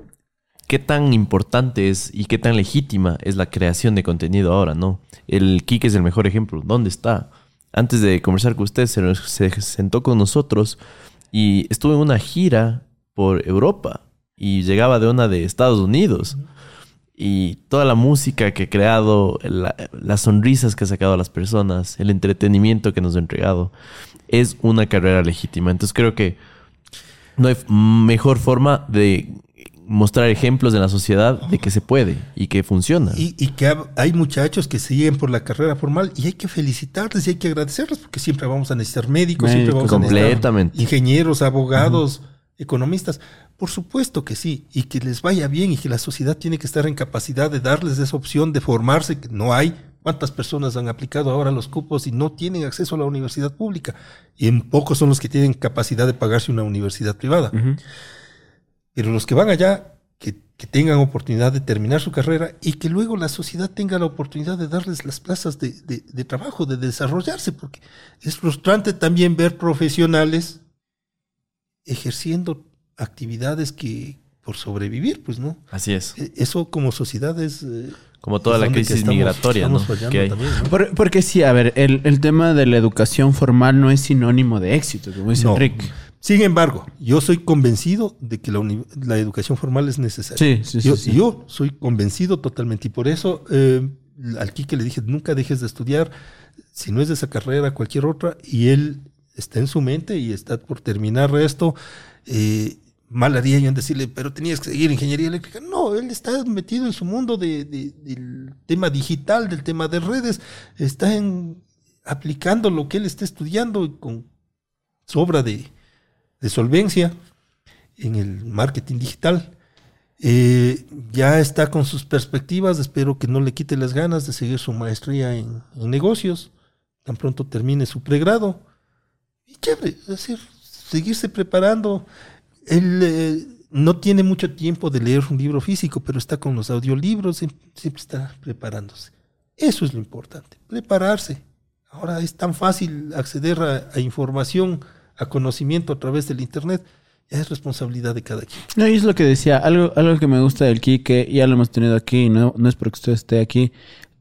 [SPEAKER 1] qué tan importante es y qué tan legítima es la creación de contenido ahora, ¿no? El Kike es el mejor ejemplo. ¿Dónde está? Antes de conversar con usted, se, nos- se sentó con nosotros y estuvo en una gira por Europa y llegaba de una de Estados Unidos. Y toda la música que ha creado, la- las sonrisas que ha sacado a las personas, el entretenimiento que nos ha entregado, es una carrera legítima. Entonces creo que no hay mejor forma de mostrar ejemplos en la sociedad de que se puede y que funciona.
[SPEAKER 3] Y, y que hay muchachos que siguen por la carrera formal y hay que felicitarles y hay que agradecerles porque siempre vamos a necesitar médicos, siempre vamos a necesitar ingenieros, abogados, economistas. Por supuesto que sí, y que les vaya bien y que la sociedad tiene que estar en capacidad de darles esa opción de formarse, que no hay. ¿Cuántas personas han aplicado ahora los cupos y no tienen acceso a la universidad pública? Y en pocos son los que tienen capacidad de pagarse una universidad privada. Pero los que van allá, que, que tengan oportunidad de terminar su carrera y que luego la sociedad tenga la oportunidad de darles las plazas de, de- de trabajo, de desarrollarse, porque es frustrante también ver profesionales ejerciendo actividades que por sobrevivir, pues no.
[SPEAKER 1] Así es.
[SPEAKER 3] E- Eso como sociedad es... eh,
[SPEAKER 1] Como toda
[SPEAKER 3] es
[SPEAKER 1] la crisis
[SPEAKER 3] estamos-
[SPEAKER 1] migratoria, ¿no?
[SPEAKER 3] estamos fallando
[SPEAKER 1] que hay.
[SPEAKER 3] también, ¿no?
[SPEAKER 2] Por- porque sí, a ver, el, el tema de la educación formal no es sinónimo de éxito, como dice
[SPEAKER 3] No.
[SPEAKER 2] Enrique.
[SPEAKER 3] Sin embargo, yo soy convencido de que la, la educación formal es necesaria.
[SPEAKER 2] Sí, sí, sí,
[SPEAKER 3] yo,
[SPEAKER 2] sí.
[SPEAKER 3] yo soy convencido totalmente y por eso eh, al Quique le dije, nunca dejes de estudiar, si no es de esa carrera, cualquier otra, y él está en su mente y está por terminar esto. eh, mal haría yo en decirle, pero tenías que seguir ingeniería eléctrica. No, él está metido en su mundo de- de- del tema digital, del tema de redes, está aplicando lo que él está estudiando con sobra de, de solvencia en el marketing digital. Eh, ya está con sus perspectivas, espero que no le quite las ganas de seguir su maestría en, en negocios, tan pronto termine su pregrado. Y chévere, es decir, seguirse preparando. Él eh, no tiene mucho tiempo de leer un libro físico, pero está con los audiolibros, siem- siempre está preparándose. Eso es lo importante, prepararse, Ahora es tan fácil acceder a, información, a conocimiento a través del Internet. Es responsabilidad de cada quien.
[SPEAKER 2] No, y es lo que decía, algo, algo que me gusta del Quique, ya lo hemos tenido aquí, no, no es porque usted esté aquí,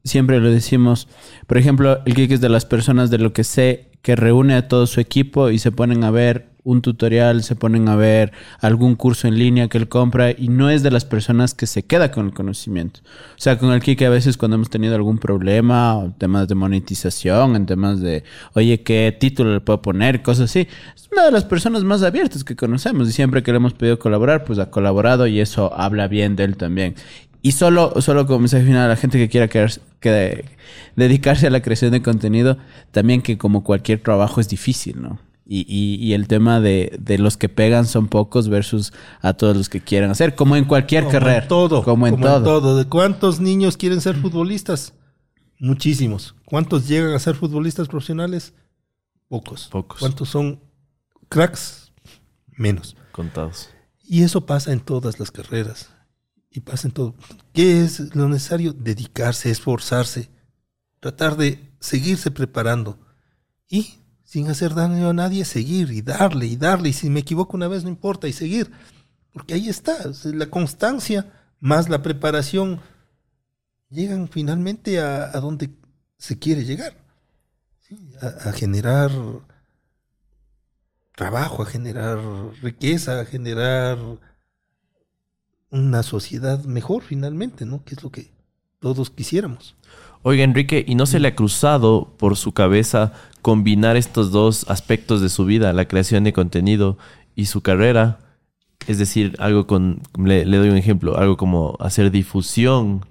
[SPEAKER 2] siempre lo decimos. Por ejemplo, el Quique es de las personas de lo que sé que reúne a todo su equipo y se ponen a ver un tutorial, se ponen a ver algún curso en línea que él compra y no es de las personas que se queda con el conocimiento. O sea, con el Kike a veces cuando hemos tenido algún problema, o temas de monetización, en temas de, oye, ¿qué título le puedo poner? Cosas así. Es una de las personas más abiertas que conocemos y siempre que le hemos pedido colaborar, pues ha colaborado y eso habla bien de él también. Y solo, solo como mensaje final a la gente que quiera quedarse- que dedicarse a la creación de contenido, también que como cualquier trabajo es difícil, ¿no? Y, y- y el tema de, de los que pegan son pocos versus a todos los que quieran hacer, como en cualquier
[SPEAKER 3] Como
[SPEAKER 2] carrera.
[SPEAKER 3] en todo.
[SPEAKER 2] Como en todo.
[SPEAKER 3] ¿De cuántos niños quieren ser futbolistas? Muchísimos. ¿Cuántos llegan a ser futbolistas profesionales? Pocos.
[SPEAKER 1] Pocos.
[SPEAKER 3] ¿Cuántos son cracks? Menos.
[SPEAKER 1] Contados.
[SPEAKER 3] Y eso pasa en todas las carreras. Y pasa en todo. ¿Qué es lo necesario? Dedicarse, esforzarse, tratar de seguirse preparando. Y sin hacer daño a nadie, seguir y darle y darle. Y si me equivoco una vez, no importa, y seguir. Porque ahí está. La constancia más la preparación llegan finalmente a, a donde se quiere llegar. ¿sí? A generar trabajo, a generar riqueza, a generar una sociedad mejor finalmente, ¿no? Que es lo que todos quisiéramos.
[SPEAKER 1] Oiga, Enrique, ¿y no se le ha cruzado por su cabeza combinar estos dos aspectos de su vida, la creación de contenido y su carrera? Es decir, algo con, le, le doy un ejemplo, algo como hacer difusión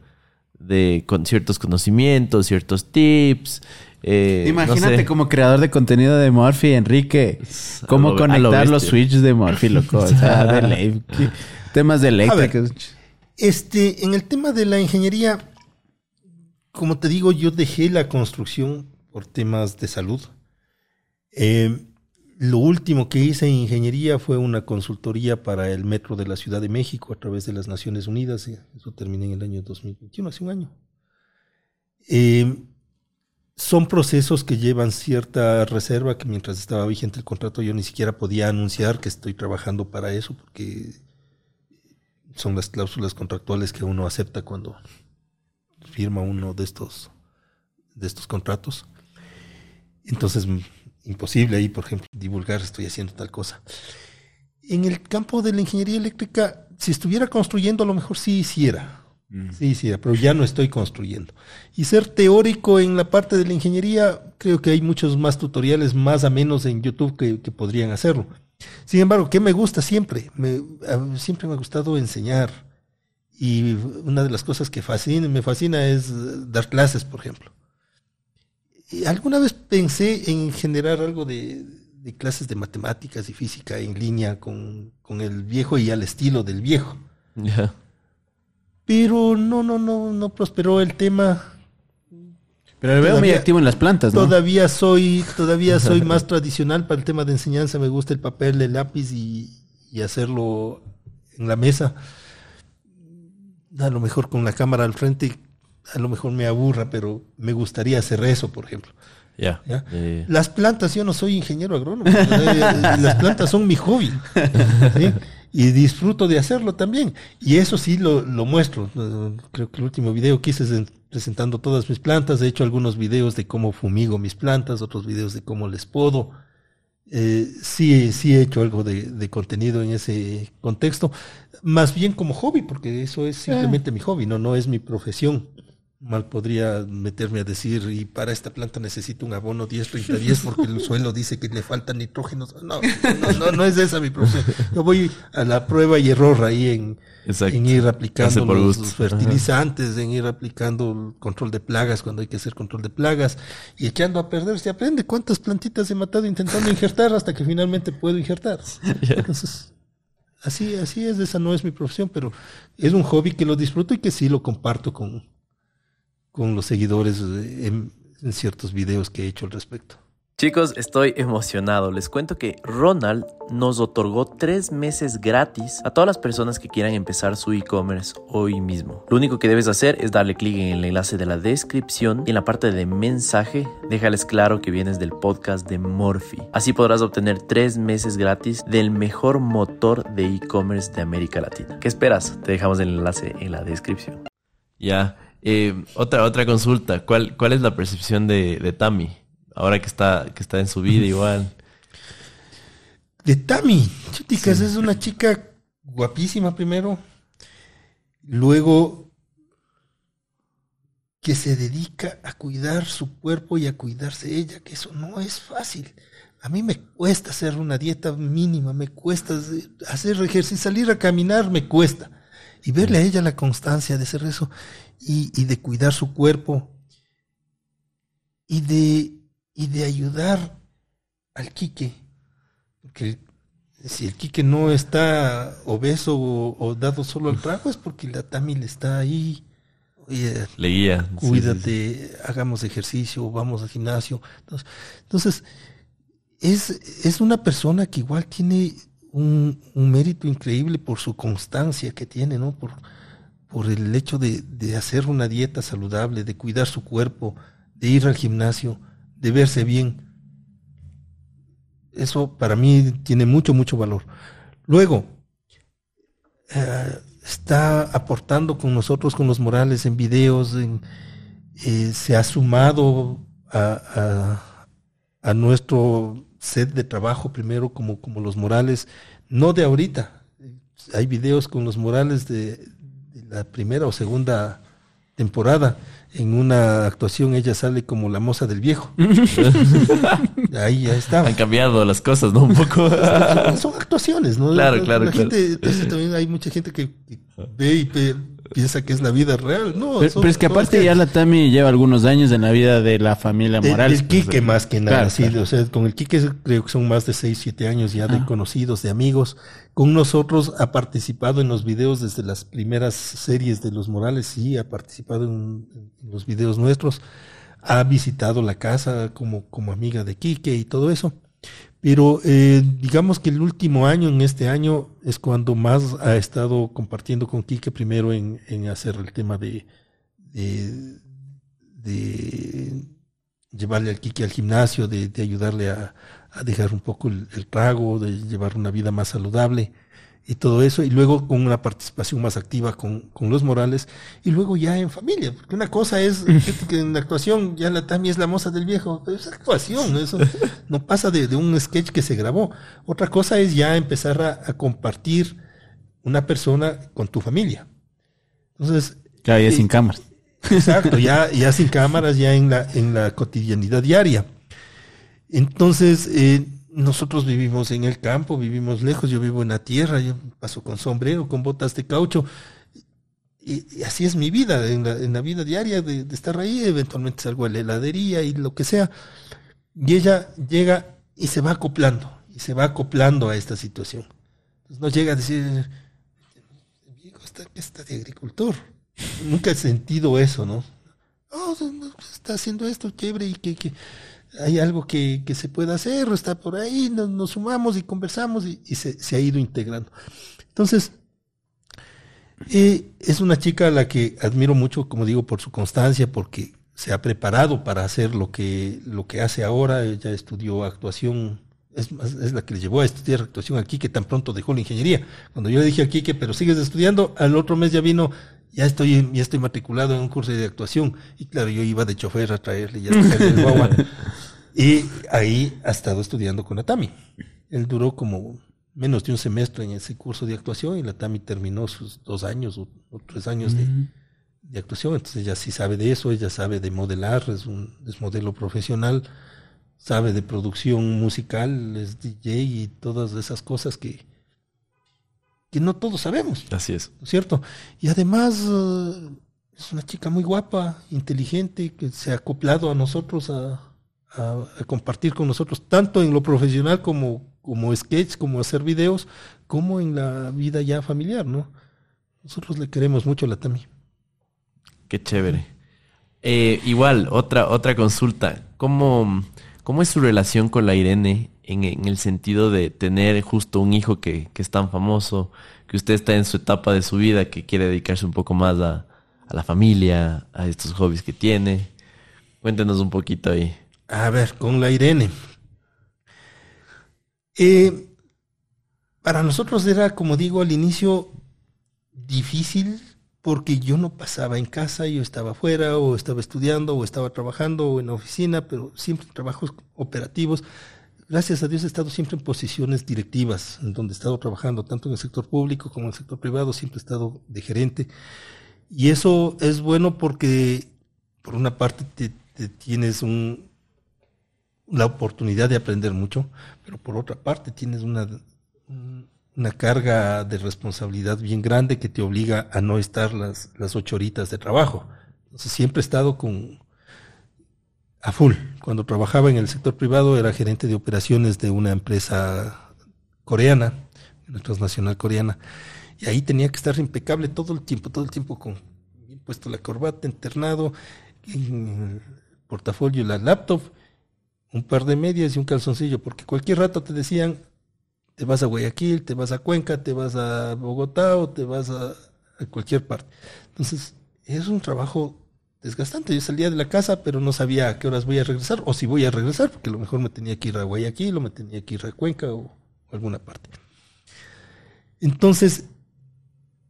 [SPEAKER 1] de con ciertos conocimientos, ciertos tips. eh, no
[SPEAKER 2] Imagínate
[SPEAKER 1] sé.
[SPEAKER 2] como creador de contenido de Morphy, Enrique, cómo
[SPEAKER 1] lo- lo
[SPEAKER 2] conectar los switches de Morphy, loco. O sea, de ley. ¿Qué- Temas de eléctricos.
[SPEAKER 3] Este, en el tema de la ingeniería, como te digo, yo dejé la construcción por temas de salud. Eh, lo último que hice en ingeniería fue una consultoría para el metro de la Ciudad de México a través de las Naciones Unidas. y Eso terminé en el año 2021, hace un año. Eh, son procesos que llevan cierta reserva, que mientras estaba vigente el contrato yo ni siquiera podía anunciar que estoy trabajando para eso, porque son las cláusulas contractuales que uno acepta cuando firma uno de estos, de estos contratos. Entonces, mm, imposible ahí, por ejemplo, divulgar estoy haciendo tal cosa. En el campo de la ingeniería eléctrica, si estuviera construyendo, a lo mejor sí hiciera. Sí hiciera, pero ya no estoy construyendo. Y ser teórico en la parte de la ingeniería, creo que hay muchos más tutoriales más a menos en YouTube que, que podrían hacerlo. Sin embargo, ¿qué me gusta siempre? Me, siempre me ha gustado enseñar. Y una de las cosas que fascina, me fascina es dar clases, por ejemplo. Y alguna vez pensé en generar algo de, de clases de matemáticas y física en línea con, con el viejo y al estilo del viejo. Pero no, no, no, no prosperó el tema.
[SPEAKER 2] Pero veo muy activo en las plantas, ¿no?
[SPEAKER 3] Todavía soy, todavía soy más tradicional para el tema de enseñanza. Me gusta el papel, el lápiz y, y hacerlo en la mesa. A lo mejor con la cámara al frente, a lo mejor me aburra, pero me gustaría hacer eso, por ejemplo.
[SPEAKER 1] Ya.
[SPEAKER 3] ¿ya?
[SPEAKER 1] Eh,
[SPEAKER 3] Las plantas, yo no soy ingeniero agrónomo. eh, Las plantas son mi hobby. ¿sí? Y disfruto de hacerlo también. Y eso sí lo, lo muestro. Eh, Creo que el último video que hice es en- presentando todas mis plantas. He hecho algunos videos de cómo fumigo mis plantas, otros videos de cómo les podo. Eh, sí, sí he hecho algo de, de contenido en ese contexto. Más bien como hobby, porque eso es simplemente mi hobby, no, no es mi profesión. Mal podría meterme a decir, y para esta planta necesito un abono 10-30-10 porque el suelo dice que le falta nitrógeno. No, no, no, no es esa mi profesión. Yo voy a la prueba y error ahí en, ir aplicando los fertilizantes, en ir aplicando el control de plagas cuando hay que hacer control de plagas y echando a perder. Se aprende cuántas plantitas he matado intentando injertar hasta que finalmente puedo injertar. Entonces, así, así es, esa no es mi profesión, pero es un hobby que lo disfruto y que sí lo comparto con, con los seguidores eh, en, en ciertos videos que he hecho al respecto.
[SPEAKER 1] Chicos, estoy emocionado. Les cuento que Ronald nos otorgó tres meses gratis a todas las personas que quieran empezar su e-commerce hoy mismo. Lo único que debes hacer es darle clic en el enlace de la descripción y en la parte de mensaje déjales claro que vienes del podcast de Morphy. Así podrás obtener tres meses gratis del mejor motor de e-commerce de América Latina. ¿Qué esperas? Te dejamos el enlace en la descripción. Ya, eh, otra, otra consulta. ¿Cuál, ¿Cuál es la percepción de, de Tami? Ahora que está, que está en su vida igual.
[SPEAKER 3] De Tami, chicas, es una chica guapísima primero. Luego que se dedica a cuidar su cuerpo y a cuidarse ella, que eso no es fácil. A mí me cuesta hacer una dieta mínima, me cuesta hacer ejercicio, salir a caminar, me cuesta. Y verle a ella la constancia de hacer eso y, y de cuidar su cuerpo y de y de ayudar al Quique. Porque si el Quique no está obeso o, dado solo al trago es porque la Tamil está ahí. Oye,
[SPEAKER 1] Le guía.
[SPEAKER 3] Cuídate, hagamos ejercicio, vamos al gimnasio. Entonces, entonces es, es una persona que igual tiene un, un, mérito increíble por su constancia que tiene, ¿no? Por, por el hecho de, de hacer una dieta saludable, de cuidar su cuerpo, de ir al gimnasio de verse bien. Eso para mí tiene mucho, mucho valor. Luego, eh, está aportando con nosotros, con los Morales, en videos, eh, se ha sumado a, a, nuestro set de trabajo primero como, como los Morales, no de ahorita. Hay videos con los Morales de, de la primera o segunda temporada en una actuación ella sale como la moza del viejo. Ahí ya está.
[SPEAKER 1] Han cambiado las cosas, ¿no? Un poco.
[SPEAKER 3] Son actuaciones, ¿no?
[SPEAKER 1] Claro, claro, claro.
[SPEAKER 3] también hay mucha gente que, ve y piensa que es la vida real. No,
[SPEAKER 2] pero, es que aparte ya la Tami lleva algunos años en la vida de la familia Morales.
[SPEAKER 3] El pues, Quique más que nada, sí. O sea, con el Quique creo que son más de 6, 7 años ya de ah. conocidos, de amigos. Con nosotros ha participado en los videos desde las primeras series de los Morales, sí, ha participado en, los videos nuestros. Ha visitado la casa como, como amiga de Quique y todo eso. Pero eh, digamos que el último año, en este año, es cuando más ha estado compartiendo con Quique primero en, en hacer el tema de, de, llevarle al Quique al gimnasio, de, de ayudarle a, a dejar un poco el, trago, de llevar una vida más saludable y todo eso, y luego con una participación más activa con, con los Morales, y luego ya en familia, porque una cosa es que en la actuación ya la Tami es la moza del viejo, es actuación, eso no pasa de, de, un sketch que se grabó. Otra cosa es ya empezar a, a compartir una persona con tu familia. Entonces...
[SPEAKER 2] Claro, ya sin cámaras.
[SPEAKER 3] Exacto, ya, ya sin cámaras, ya en la, en la cotidianidad diaria. Entonces, eh, nosotros vivimos en el campo, vivimos lejos, yo vivo en la tierra, yo paso con sombrero, con botas de caucho. Y, así es mi vida, en la, vida diaria de, estar ahí, eventualmente salgo a la heladería y lo que sea. Y ella llega y se va acoplando, y se va acoplando a esta situación. No llega a decir, viejo está, está de agricultor. Nunca he sentido eso, ¿no? Oh, está haciendo esto chévere y que, que hay algo que, que se pueda hacer, está por ahí, nos, nos sumamos y conversamos y, y se, se, ha ido integrando. Entonces, eh, es una chica a la que admiro mucho, como digo, por su constancia, porque se ha preparado para hacer lo que, lo que hace ahora. Ella estudió actuación, es, es la que le llevó a estudiar actuación aquí, que tan pronto dejó la ingeniería. Cuando yo le dije aquí que, pero sigues estudiando, al otro mes ya vino ya estoy, ya estoy matriculado en un curso de actuación. Y claro, yo iba de chofer a traerle el guagua. Y ahí ha estado estudiando con la Tami. Él duró como menos de un semestre en ese curso de actuación y la Tami terminó sus dos años o, tres años de, de, actuación. Entonces ella sí sabe de eso, ella sabe de modelar, es un es modelo profesional, sabe de producción musical, es DJ y todas esas cosas que, que no todos sabemos.
[SPEAKER 1] Así es.
[SPEAKER 3] ¿Cierto? Y además uh, es una chica muy guapa, inteligente, que se ha acoplado a nosotros a, a, a, compartir con nosotros, tanto en lo profesional como, como sketch, como hacer videos, como en la vida ya familiar, ¿no? Nosotros le queremos mucho a la Tami.
[SPEAKER 1] Qué chévere. Eh, igual, otra, otra consulta. ¿Cómo, ¿Cómo es su relación con la Irene en, el sentido de tener justo un hijo que, que, es tan famoso, que usted está en su etapa de su vida, que quiere dedicarse un poco más a, a la familia, a estos hobbies que tiene? Cuéntenos un poquito ahí.
[SPEAKER 3] A ver, con la Irene. Eh, para nosotros era, como digo al inicio, difícil porque yo no pasaba en casa, yo estaba afuera o estaba estudiando o estaba trabajando o en la oficina, pero siempre trabajos operativos. Gracias a Dios he estado siempre en posiciones directivas, en donde he estado trabajando, tanto en el sector público como en el sector privado, siempre he estado de gerente. Y eso es bueno porque, por una parte, te, tienes la oportunidad de aprender mucho, pero por otra parte tienes una, una carga de responsabilidad bien grande que te obliga a no estar las, las ocho horitas de trabajo. Entonces siempre he estado con a full. Cuando trabajaba en el sector privado era gerente de operaciones de una empresa coreana, una transnacional coreana, y ahí tenía que estar impecable todo el tiempo, todo el tiempo con bien puesto la corbata, internado, en el portafolio, la laptop, un par de medias y un calzoncillo, porque cualquier rato te decían, te vas a Guayaquil, te vas a Cuenca, te vas a Bogotá o te vas a, a cualquier parte. Entonces, es un trabajo desgastante. Yo salía de la casa, pero no sabía a qué horas voy a regresar o si voy a regresar, porque a lo mejor me tenía que ir a Guayaquil o me tenía que ir a Cuenca o, alguna parte. Entonces,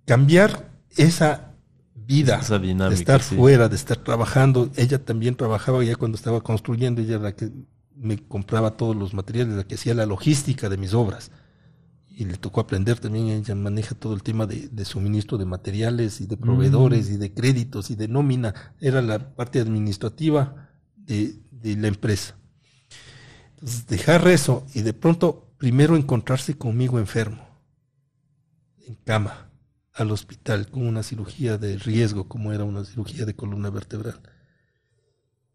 [SPEAKER 3] cambiar esa vida
[SPEAKER 1] Esa dinámica,
[SPEAKER 3] de estar
[SPEAKER 1] sí.
[SPEAKER 3] fuera, de estar trabajando. Ella también trabajaba ya cuando estaba construyendo, ella era la que me compraba todos los materiales, la que hacía la logística de mis obras. Y le tocó aprender también, ella maneja todo el tema de, de suministro de materiales y de proveedores y de créditos y de nómina. Era la parte administrativa de, de la empresa. Entonces, dejar eso y de pronto primero encontrarse conmigo enfermo, en cama, al hospital, con una cirugía de riesgo, como era una cirugía de columna vertebral.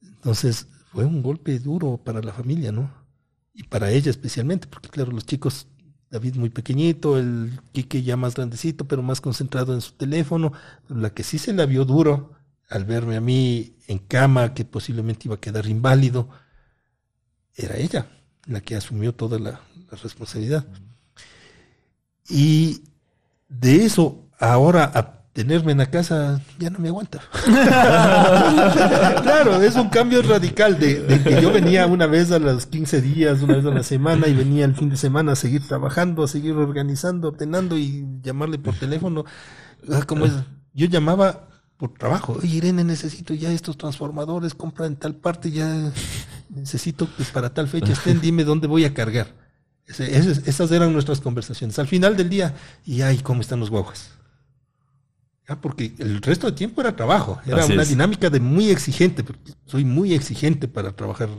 [SPEAKER 3] Entonces, fue un golpe duro para la familia, ¿no? Y para ella especialmente, porque claro, los chicos, David muy pequeñito, el Quique ya más grandecito, pero más concentrado en su teléfono, la que sí se la vio duro al verme a mí en cama, que posiblemente iba a quedar inválido, era ella la que asumió toda la, la responsabilidad. Y de eso, ahora a tenerme en la casa, ya no me aguanta. claro, es un cambio radical de, de, que yo venía una vez a los 15 días, una vez a la semana, y venía el fin de semana a seguir trabajando, a seguir organizando, ordenando y llamarle por teléfono. Como es, yo llamaba por trabajo. Oye, Irene, necesito ya estos transformadores, compra en tal parte, ya necesito que para tal fecha estén, dime dónde voy a cargar. Esas eran nuestras conversaciones. Al final del día, y ay, ¿cómo están los guaguas? Ya, porque el resto del tiempo era trabajo, era
[SPEAKER 1] Así
[SPEAKER 3] una
[SPEAKER 1] es.
[SPEAKER 3] dinámica de muy exigente, porque soy muy exigente para trabajar.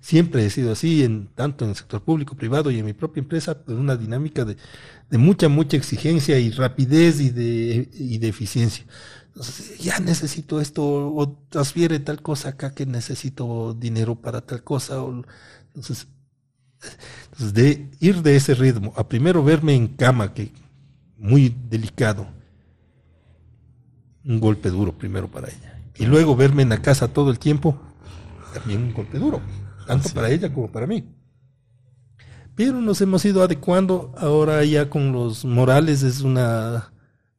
[SPEAKER 3] Siempre he sido así, en, tanto en el sector público, privado y en mi propia empresa, pues una dinámica de, de mucha, mucha exigencia y rapidez y de, y de eficiencia. Entonces, ya necesito esto, o transfiere tal cosa acá que necesito dinero para tal cosa. O, entonces, entonces, de ir de ese ritmo a primero verme en cama, que muy delicado, un golpe duro primero para ella. Y luego verme en la casa todo el tiempo, también un golpe duro, tanto para ella como para mí. Pero nos hemos ido adecuando, ahora ya con los morales es una,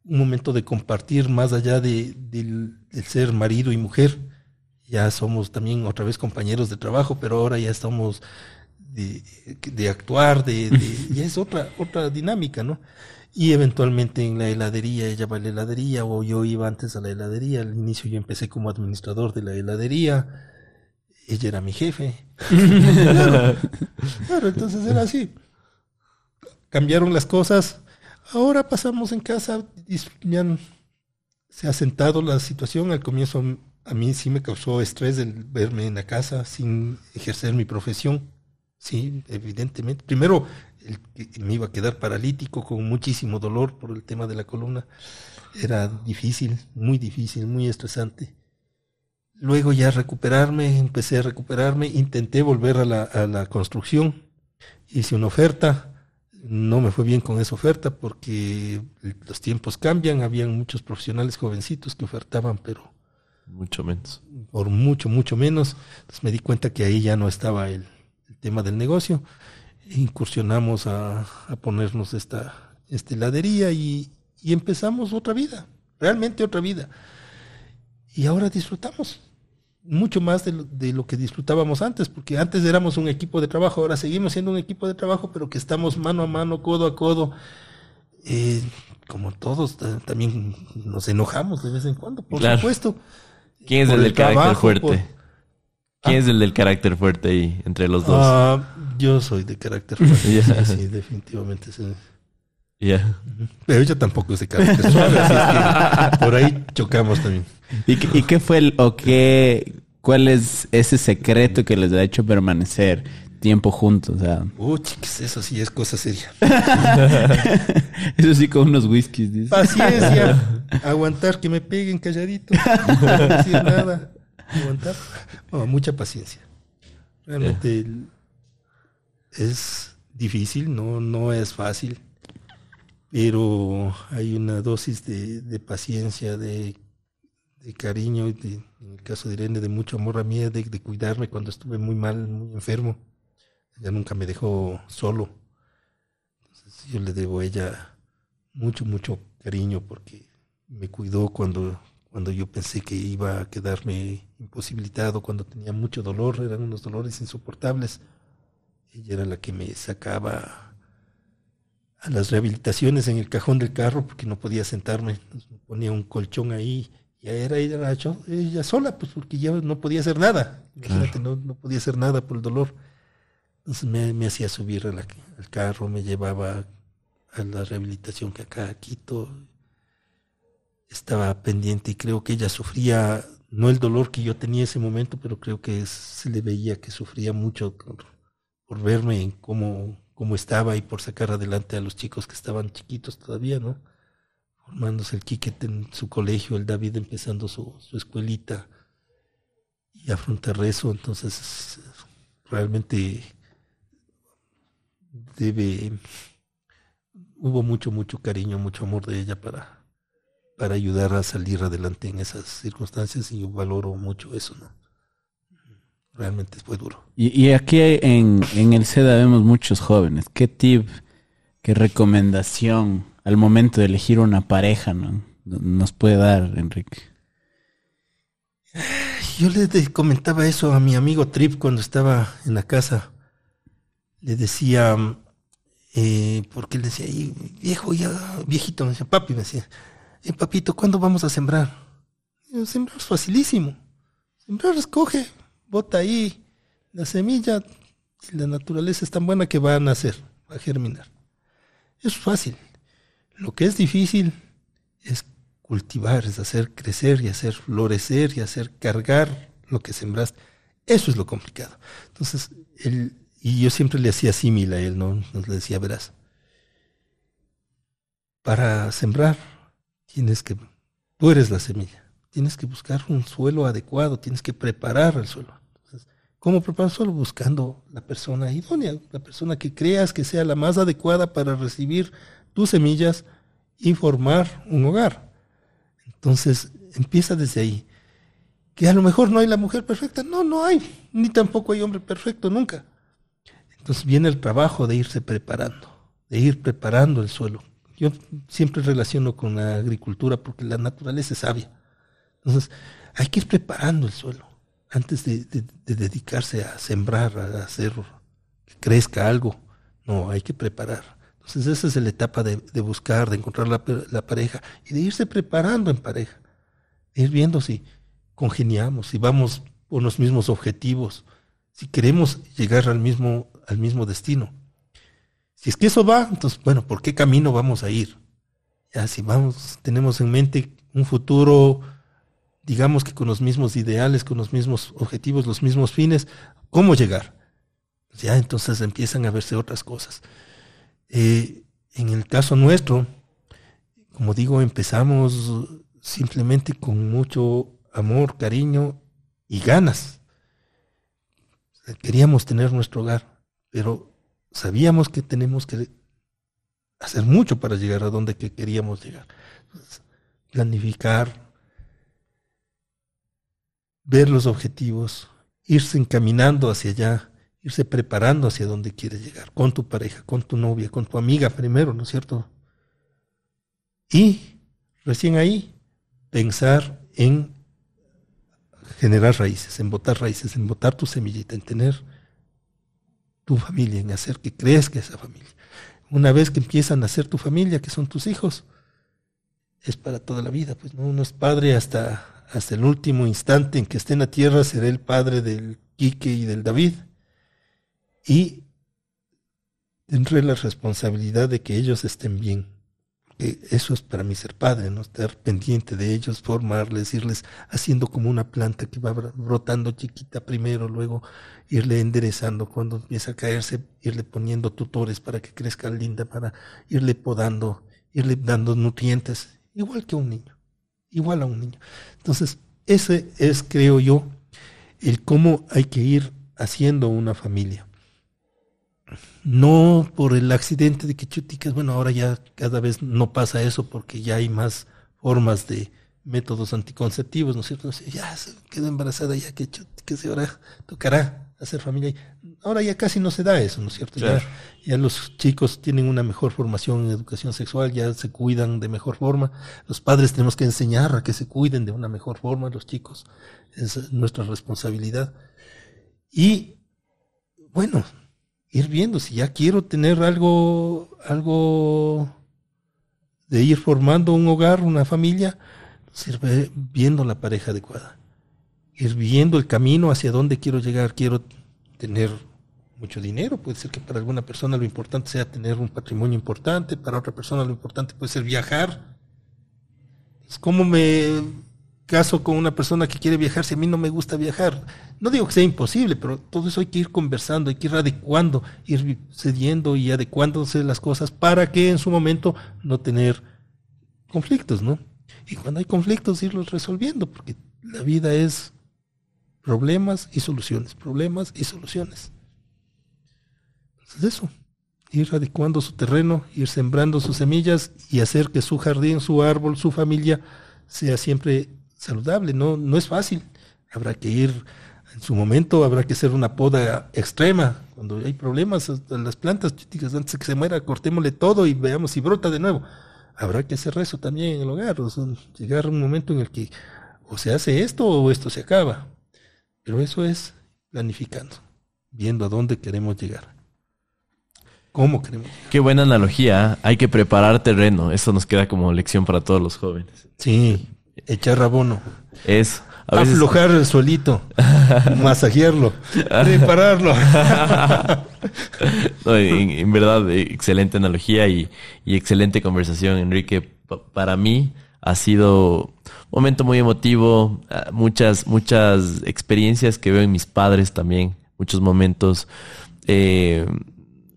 [SPEAKER 3] un momento de compartir más allá de, del, del ser marido y mujer. Ya somos también otra vez compañeros de trabajo, pero ahora ya estamos de, de actuar, de, de- ya es otra, otra dinámica, ¿no? Y eventualmente en la heladería, ella va a la heladería, o yo iba antes a la heladería, al inicio yo empecé como administrador de la heladería, ella era mi jefe. claro, claro, entonces era así. Cambiaron las cosas, ahora pasamos en casa, ya n- se ha sentado la situación, al comienzo a mí sí me causó estrés el verme en la casa sin ejercer mi profesión. Sí, evidentemente. Primero, el que me iba a quedar paralítico con muchísimo dolor por el tema de la columna. Era difícil, muy difícil, muy estresante. Luego ya recuperarme, empecé a recuperarme, intenté volver a la, a la construcción, hice una oferta, no me fue bien con esa oferta porque los tiempos cambian, habían muchos profesionales jovencitos que ofertaban, pero
[SPEAKER 1] Mucho menos.
[SPEAKER 3] por mucho, mucho menos. Entonces me di cuenta que ahí ya no estaba el, tema del negocio. Incursionamos a, a ponernos esta, esta heladería y, y empezamos otra vida, realmente otra vida. Y ahora disfrutamos mucho más de lo, de lo, que disfrutábamos antes, porque antes éramos un equipo de trabajo, ahora seguimos siendo un equipo de trabajo, pero que estamos mano a mano, codo a codo. Eh, como todos, también nos enojamos de vez en cuando, por claro. supuesto.
[SPEAKER 1] ¿Quién es el, el del trabajo, carácter fuerte? Por... ¿Quién ah. es el del carácter fuerte ahí entre los dos?
[SPEAKER 3] Uh, yo soy de carácter fuerte. yeah. sí, sí, definitivamente. Sí.
[SPEAKER 1] Yeah.
[SPEAKER 3] Pero ella tampoco es de carácter suave, así que por ahí chocamos también.
[SPEAKER 2] ¿Y, qué, ¿Y qué fue el, o qué, cuál es ese secreto que les ha hecho permanecer tiempo juntos? O sea.
[SPEAKER 3] Uy, chicas, eso sí es cosa seria.
[SPEAKER 2] eso sí con unos whiskies. Dice.
[SPEAKER 3] Paciencia. Aguantar que me peguen calladito. No decir nada. Aguantar. No, mucha paciencia. Realmente yeah. es difícil, no, no es fácil pero hay una dosis de, de paciencia, de, de cariño, de, en el caso de Irene, de mucho amor a mí, de, de, cuidarme cuando estuve muy mal, muy enfermo. Ella nunca me dejó solo. Entonces yo le debo a ella mucho, mucho cariño porque me cuidó cuando, cuando yo pensé que iba a quedarme imposibilitado, cuando tenía mucho dolor, eran unos dolores insoportables. Ella era la que me sacaba a las rehabilitaciones en el cajón del carro porque no podía sentarme. Ponía un colchón ahí y era ella, ella sola, pues porque ya no podía hacer nada. Imagínate, claro. no, no, podía hacer nada por el dolor. Entonces me, me hacía subir la, al carro, me llevaba a la rehabilitación que acá a Quito. Estaba pendiente y creo que ella sufría, no el dolor que yo tenía en ese momento, pero creo que se le veía que sufría mucho por, verme en cómo estaba y por sacar adelante a los chicos que estaban chiquitos todavía, ¿no? Formándose el Quiquete en su colegio, el David empezando su, su escuelita y afrontar eso, entonces realmente debe, hubo mucho, mucho cariño, mucho amor de ella para, para ayudar a salir adelante en esas circunstancias y yo valoro mucho eso, ¿no? realmente fue duro.
[SPEAKER 2] Y, y aquí en, en, el SEDA vemos muchos jóvenes. ¿Qué tip, qué recomendación al momento de elegir una pareja ¿no? nos puede dar, Enrique?
[SPEAKER 3] Yo le comentaba eso a mi amigo Trip cuando estaba en la casa. Le decía, eh, porque él decía, viejo, ya, viejito, me decía, papi, me decía, papito, ¿cuándo vamos a sembrar? Sembrar es facilísimo. Sembrar escoge, bota ahí la semilla la naturaleza es tan buena que va a nacer, va a germinar. Es fácil. Lo que es difícil es cultivar, es hacer crecer y hacer florecer y hacer cargar lo que sembraste. Eso es lo complicado. Entonces, él, y yo siempre le hacía símil a él, ¿no? Nos le decía, verás, para sembrar tienes que, tú eres la semilla, tienes que buscar un suelo adecuado, tienes que preparar el suelo. ¿Cómo preparar? Solo buscando la persona idónea, la persona que creas que sea la más adecuada para recibir tus semillas y formar un hogar. Entonces, empieza desde ahí. Que a lo mejor no hay la mujer perfecta. No, no hay. Ni tampoco hay hombre perfecto, nunca. Entonces viene el trabajo de irse preparando, de ir preparando el suelo. Yo siempre relaciono con la agricultura porque la naturaleza es sabia. Entonces, hay que ir preparando el suelo antes de, de, de, dedicarse a sembrar, a hacer que crezca algo. No, hay que preparar. Entonces esa es la etapa de, de buscar, de encontrar la, la, pareja y de irse preparando en pareja. ir viendo si congeniamos, si vamos por los mismos objetivos, si queremos llegar al mismo, al mismo destino. Si es que eso va, entonces, bueno, ¿por qué camino vamos a ir? Ya, si vamos, tenemos en mente un futuro digamos que con los mismos ideales, con los mismos objetivos, los mismos fines, ¿cómo llegar? Ya entonces empiezan a verse otras cosas. Eh, en el caso nuestro, como digo, empezamos simplemente con mucho amor, cariño y ganas. Queríamos tener nuestro hogar, pero sabíamos que tenemos que hacer mucho para llegar a donde que queríamos llegar. planificar, ver los objetivos, irse encaminando hacia allá irse preparando hacia donde quieres llegar, con tu pareja, con tu novia, con tu amiga primero, ¿no es cierto? Y recién ahí pensar en generar raíces, en botar raíces, en botar tu semillita, en tener tu familia, en hacer que crezca esa familia. Una vez que empiezan a ser tu familia, que son tus hijos, es para toda la vida, pues ¿no? uno es padre hasta, hasta el último instante en que esté en la tierra, será el padre del Quique y del David. Y tendré la responsabilidad de que ellos estén bien eso es para mí ser padre, ¿no? Estar pendiente de ellos, formarles, irles haciendo como una planta que va brotando chiquita primero, luego irle enderezando cuando empieza a caerse, irle poniendo tutores para que crezca linda, para irle podando, irle dando nutrientes, igual que un niño, igual a un niño. Entonces, ese es, creo yo, el cómo hay que ir haciendo una familia no por el accidente de que chuticas, bueno, ahora ya cada vez no pasa eso porque ya hay más formas de métodos anticonceptivos, ¿no es cierto? Ya se quedó embarazada, ya que chuticas, ahora tocará hacer familia. Ahora ya casi no se da eso, ¿no es cierto? Ya, ya los chicos tienen una mejor formación en educación sexual, ya se cuidan de mejor forma. Los padres tenemos que enseñar a que se cuiden de una mejor forma, los chicos. Es nuestra responsabilidad. Y bueno, ir viendo si ya quiero tener algo, algo de ir formando un hogar, una familia, sirve viendo la pareja adecuada, ir viendo el camino hacia dónde quiero llegar, quiero tener mucho dinero, puede ser que para alguna persona lo importante sea tener un patrimonio importante, para otra persona lo importante puede ser viajar. Es como me caso con una persona que quiere viajar si a mí no me gusta viajar? No digo que sea imposible, pero todo eso hay que ir conversando, hay que ir adecuando, ir cediendo y adecuándose las cosas para que en su momento no tener conflictos, ¿no? Y cuando hay conflictos, irlos resolviendo, porque la vida es problemas y soluciones, problemas y soluciones. Entonces eso, ir adecuando su terreno, ir sembrando sus semillas y hacer que su jardín, su árbol, su familia sea siempre saludable, no, no es fácil. Habrá que ir, en su momento habrá que hacer una poda extrema. Cuando hay problemas en las plantas, antes de que se muera, cortémosle todo y veamos si brota de nuevo. Habrá que hacer eso también en el hogar, o llegar a un momento en el que o se hace esto o esto se acaba. Pero eso es planificando, viendo a dónde queremos llegar. ¿Cómo queremos?
[SPEAKER 1] Qué buena analogía. ¿eh? Hay que preparar terreno. Eso nos queda como lección para todos los jóvenes.
[SPEAKER 3] Sí, Echar abono.
[SPEAKER 1] Es.
[SPEAKER 3] A veces... Aflojar el suelito. masajearlo. repararlo.
[SPEAKER 1] en, verdad, excelente analogía y, excelente conversación, Enrique. para mí ha sido un momento muy emotivo. Ah, muchas, muchas experiencias que veo en mis padres también. Muchos momentos. Eh,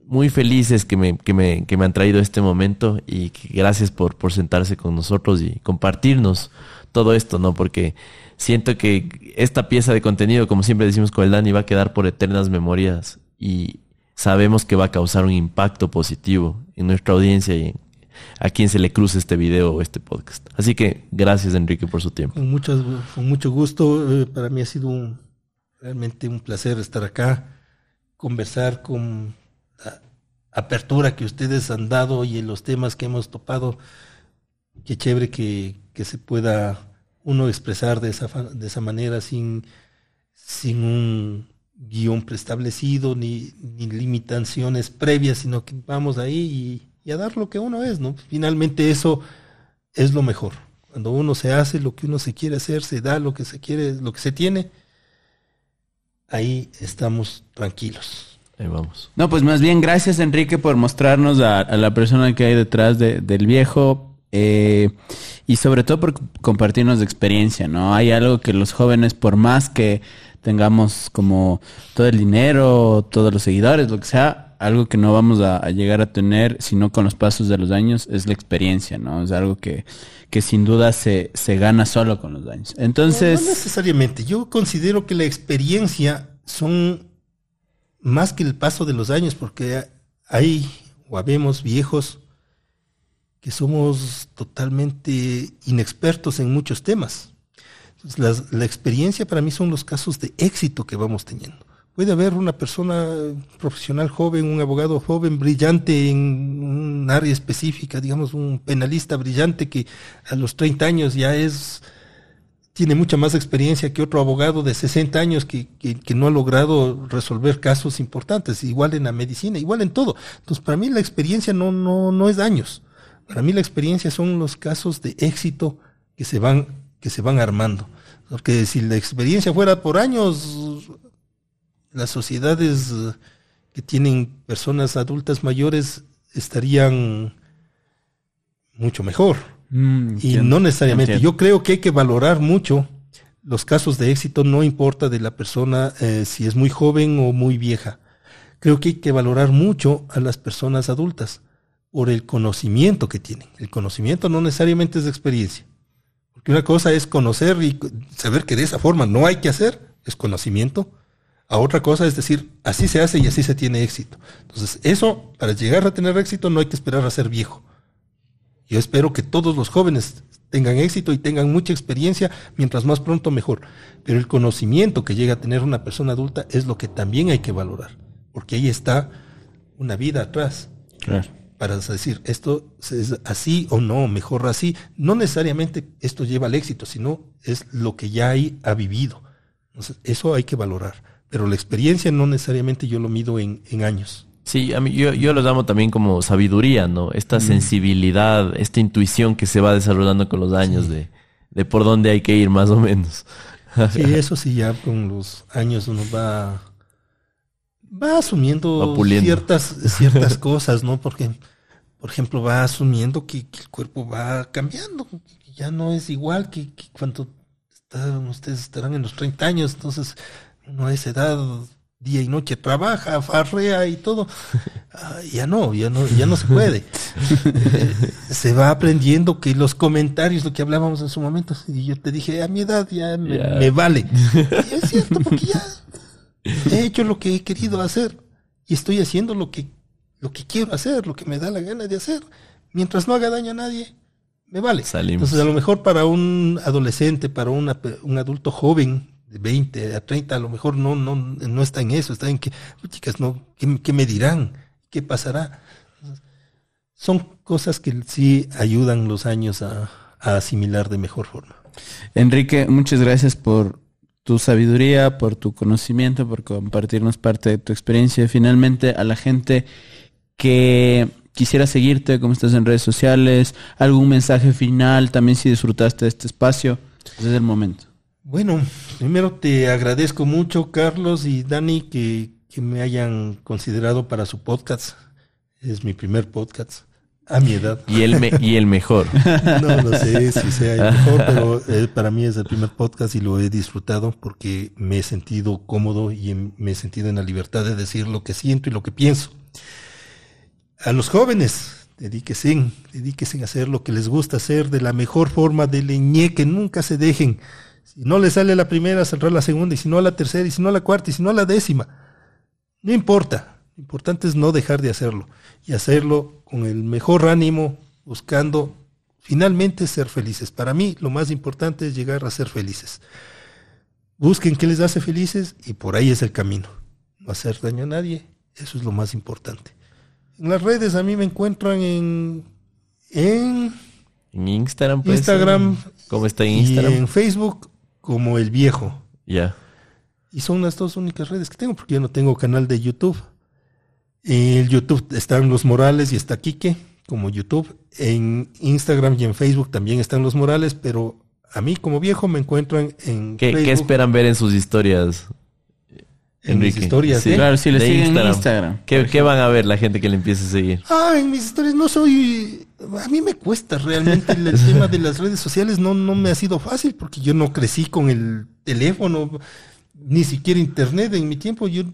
[SPEAKER 1] muy felices que me, que me, que me han traído este momento y gracias por, por sentarse con nosotros y compartirnos todo esto, ¿no? Porque siento que esta pieza de contenido, como siempre decimos con el Dani, va a quedar por eternas memorias y sabemos que va a causar un impacto positivo en nuestra audiencia y a quien se le cruce este video o este podcast. Así que gracias Enrique por su tiempo.
[SPEAKER 3] Con, mucho, con mucho gusto, eh, para mí ha sido un, realmente un placer estar acá, conversar con la apertura que ustedes han dado y en los temas que hemos topado. Qué chévere que, que se pueda uno expresar de esa, de esa manera sin, sin un guion preestablecido ni, ni limitaciones previas, sino que vamos ahí y, a dar lo que uno es, ¿no? Finalmente eso es lo mejor. Cuando uno se hace lo que uno se quiere hacer, se da lo que se quiere, lo que se tiene, ahí estamos tranquilos.
[SPEAKER 1] Ahí vamos.
[SPEAKER 2] No, pues más bien gracias Enrique por mostrarnos a, la persona que hay detrás del viejo, eh, y sobre todo por compartirnos de experiencia, ¿no? Hay algo que los jóvenes, por más que tengamos como todo el dinero, todos los seguidores, lo que sea, algo que no vamos a, llegar a tener, sino con los pasos de los años, es la experiencia, ¿no? Es algo que, que sin duda se, se gana solo con los años. Entonces...
[SPEAKER 3] no necesariamente. Yo considero que la experiencia son más que el paso de los años, porque hay o habemos viejos que somos totalmente inexpertos en muchos temas. la, experiencia para mí son los casos de éxito que vamos teniendo. Puede haber una persona profesional joven, un abogado joven, brillante en un área específica, digamos, un penalista brillante que a los 30 años ya es, tiene mucha más experiencia que otro abogado de 60 años que, que, que, no ha logrado resolver casos importantes, igual en la medicina, igual en todo. Entonces, para mí la experiencia no, no, no es años. Para mí la experiencia son los casos de éxito que se van, que se van armando. Porque si la experiencia fuera por años, las sociedades que tienen personas adultas mayores estarían mucho mejor. Mm, y no necesariamente. Yo creo que hay que valorar mucho los casos de éxito, no importa de la persona eh, si es muy joven o muy vieja. Creo que hay que valorar mucho a las personas adultas por el conocimiento que tienen. El conocimiento no necesariamente es experiencia. Porque una cosa es conocer y saber que de esa forma no hay que hacer, es conocimiento a otra cosa, es decir, así se hace y así se tiene éxito. Entonces, eso, para llegar a tener éxito, no hay que esperar a ser viejo. Yo espero que todos los jóvenes tengan éxito y tengan mucha experiencia, mientras más pronto mejor. Pero el conocimiento que llega a tener una persona adulta es lo que también hay que valorar, porque ahí está una vida atrás. Para decir, esto es así o no, mejor así. No necesariamente esto lleva al éxito, sino es lo que ya hay, ha vivido. Entonces, eso hay que valorar pero la experiencia no necesariamente yo lo mido en, años.
[SPEAKER 1] Sí, a mí, yo, yo lo llamo también como sabiduría, ¿no? Esta mm. sensibilidad, esta intuición que se va desarrollando con los años de, de por dónde hay que ir más o menos.
[SPEAKER 3] Sí, eso sí, ya con los años uno va, va asumiendo ciertas, ciertas cosas, ¿no? Porque, por ejemplo, va asumiendo que, el cuerpo va cambiando, ya no es igual que, cuando ustedes estarán en los 30 años, entonces uno a esa edad día y noche trabaja, farrea y todo. Ah, ya no, ya no, ya no se puede. se va aprendiendo que los comentarios, lo que hablábamos en su momento, y yo te dije, a mi edad ya me, vale. Y es cierto, porque ya he hecho lo que he querido hacer y estoy haciendo lo que, lo que quiero hacer, lo que me da la gana de hacer. Mientras no haga daño a nadie, me vale. Entonces, a lo mejor para un adolescente, para una, un adulto joven, de 20 a 30 a lo mejor no, no, no está en eso, está en que, chicas, no, ¿qué, me dirán? ¿Qué pasará? Son cosas que sí ayudan los años a, a asimilar de mejor forma.
[SPEAKER 2] Enrique, muchas gracias por tu sabiduría, por tu conocimiento, por compartirnos parte de tu experiencia. Finalmente, a la gente que quisiera seguirte, cómo estás en redes sociales, algún mensaje final, también si disfrutaste de este espacio, es el momento.
[SPEAKER 3] Bueno, primero te agradezco mucho, Carlos y Dani, que, me hayan considerado para su podcast. Es mi primer podcast a mi edad.
[SPEAKER 1] Y el, y el mejor.
[SPEAKER 3] no lo sé si sea el mejor, pero eh, para mí es el primer podcast y lo he disfrutado porque me he sentido cómodo y me he sentido en la libertad de decir lo que siento y lo que pienso. A los jóvenes, dedíquense, dedíquense a hacer lo que les gusta hacer de la mejor forma, de leñe, que nunca se dejen si no le sale la primera, saldrá la segunda, y si no la tercera, y si no la cuarta, y si no la décima. No importa. Lo importante es no dejar de hacerlo. Y hacerlo con el mejor ánimo, buscando finalmente ser felices. Para mí lo más importante es llegar a ser felices. Busquen qué les hace felices y por ahí es el camino. No hacer daño a nadie, eso es lo más importante. En las redes a mí me encuentran en... En,
[SPEAKER 1] ¿En Instagram. Pues,
[SPEAKER 3] Instagram.
[SPEAKER 1] ¿Cómo está en Instagram?
[SPEAKER 3] Y en Facebook como el viejo.
[SPEAKER 1] Ya.
[SPEAKER 3] Y son las dos únicas redes que tengo, porque yo no tengo canal de YouTube. En el YouTube están los Morales y está Quique, como YouTube. En Instagram y en Facebook también están los Morales, pero a mí como viejo me encuentran en
[SPEAKER 1] ¿Qué, ¿qué esperan ver en sus historias?
[SPEAKER 3] En mis historias,
[SPEAKER 2] sí. Claro, si le siguen en Instagram.
[SPEAKER 1] ¿Qué, ¿Qué, van a ver la gente que le empiece a seguir?
[SPEAKER 3] Ah, en mis historias no soy a mí me cuesta realmente el tema de las redes sociales, no, no me ha sido fácil porque yo no crecí con el teléfono, ni siquiera internet en mi tiempo. Yo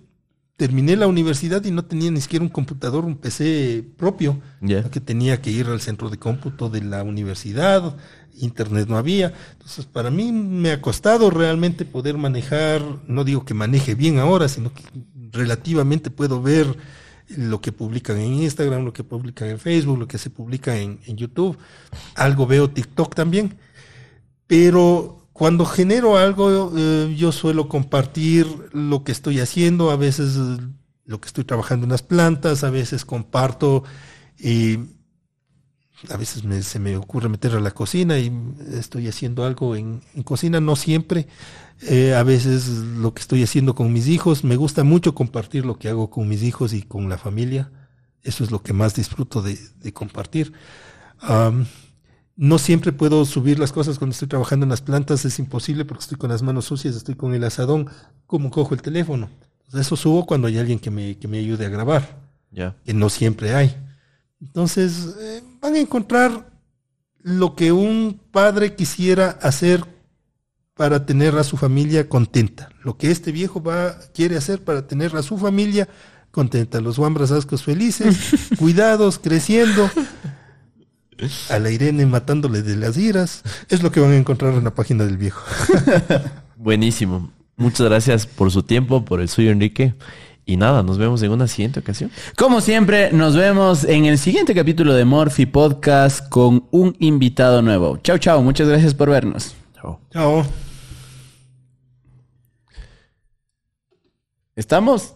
[SPEAKER 3] terminé la universidad y no tenía ni siquiera un computador, un PC propio, que tenía que ir al centro de cómputo de la universidad, internet no había. Entonces, para mí me ha costado realmente poder manejar, no digo que maneje bien ahora, sino que relativamente puedo ver lo que publican en Instagram, lo que publican en Facebook, lo que se publica en, YouTube. Algo veo TikTok también. Pero cuando genero algo, eh, yo suelo compartir lo que estoy haciendo, a veces eh, lo que estoy trabajando en las plantas, a veces comparto y a veces me- se me ocurre meter a la cocina y estoy haciendo algo en, en cocina, no siempre. Eh, a veces lo que estoy haciendo con mis hijos, me gusta mucho compartir lo que hago con mis hijos y con la familia. Eso es lo que más disfruto de, de compartir. No siempre puedo subir las cosas cuando estoy trabajando en las plantas, es imposible porque estoy con las manos sucias, estoy con el asadón, ¿cómo cojo el teléfono? Eso subo cuando hay alguien que me, que me ayude a grabar
[SPEAKER 1] Ya.
[SPEAKER 3] que no siempre hay. Entonces, eh, van a encontrar lo que un padre quisiera hacer para tener a su familia contenta. Lo que este viejo va, quiere hacer para tener a su familia contenta. Los guambras ascos felices, cuidados, creciendo. A la Irene matándole de las iras. Es lo que van a encontrar en la página del viejo.
[SPEAKER 1] Buenísimo. Muchas gracias por su tiempo, por el suyo, Enrique. Y nada, nos vemos en una siguiente ocasión.
[SPEAKER 2] Como siempre, nos vemos en el siguiente capítulo de Morphy Podcast con un invitado nuevo. Chao, chao. Muchas gracias por vernos.
[SPEAKER 1] Chao.
[SPEAKER 3] Chao.
[SPEAKER 2] ¿Estamos?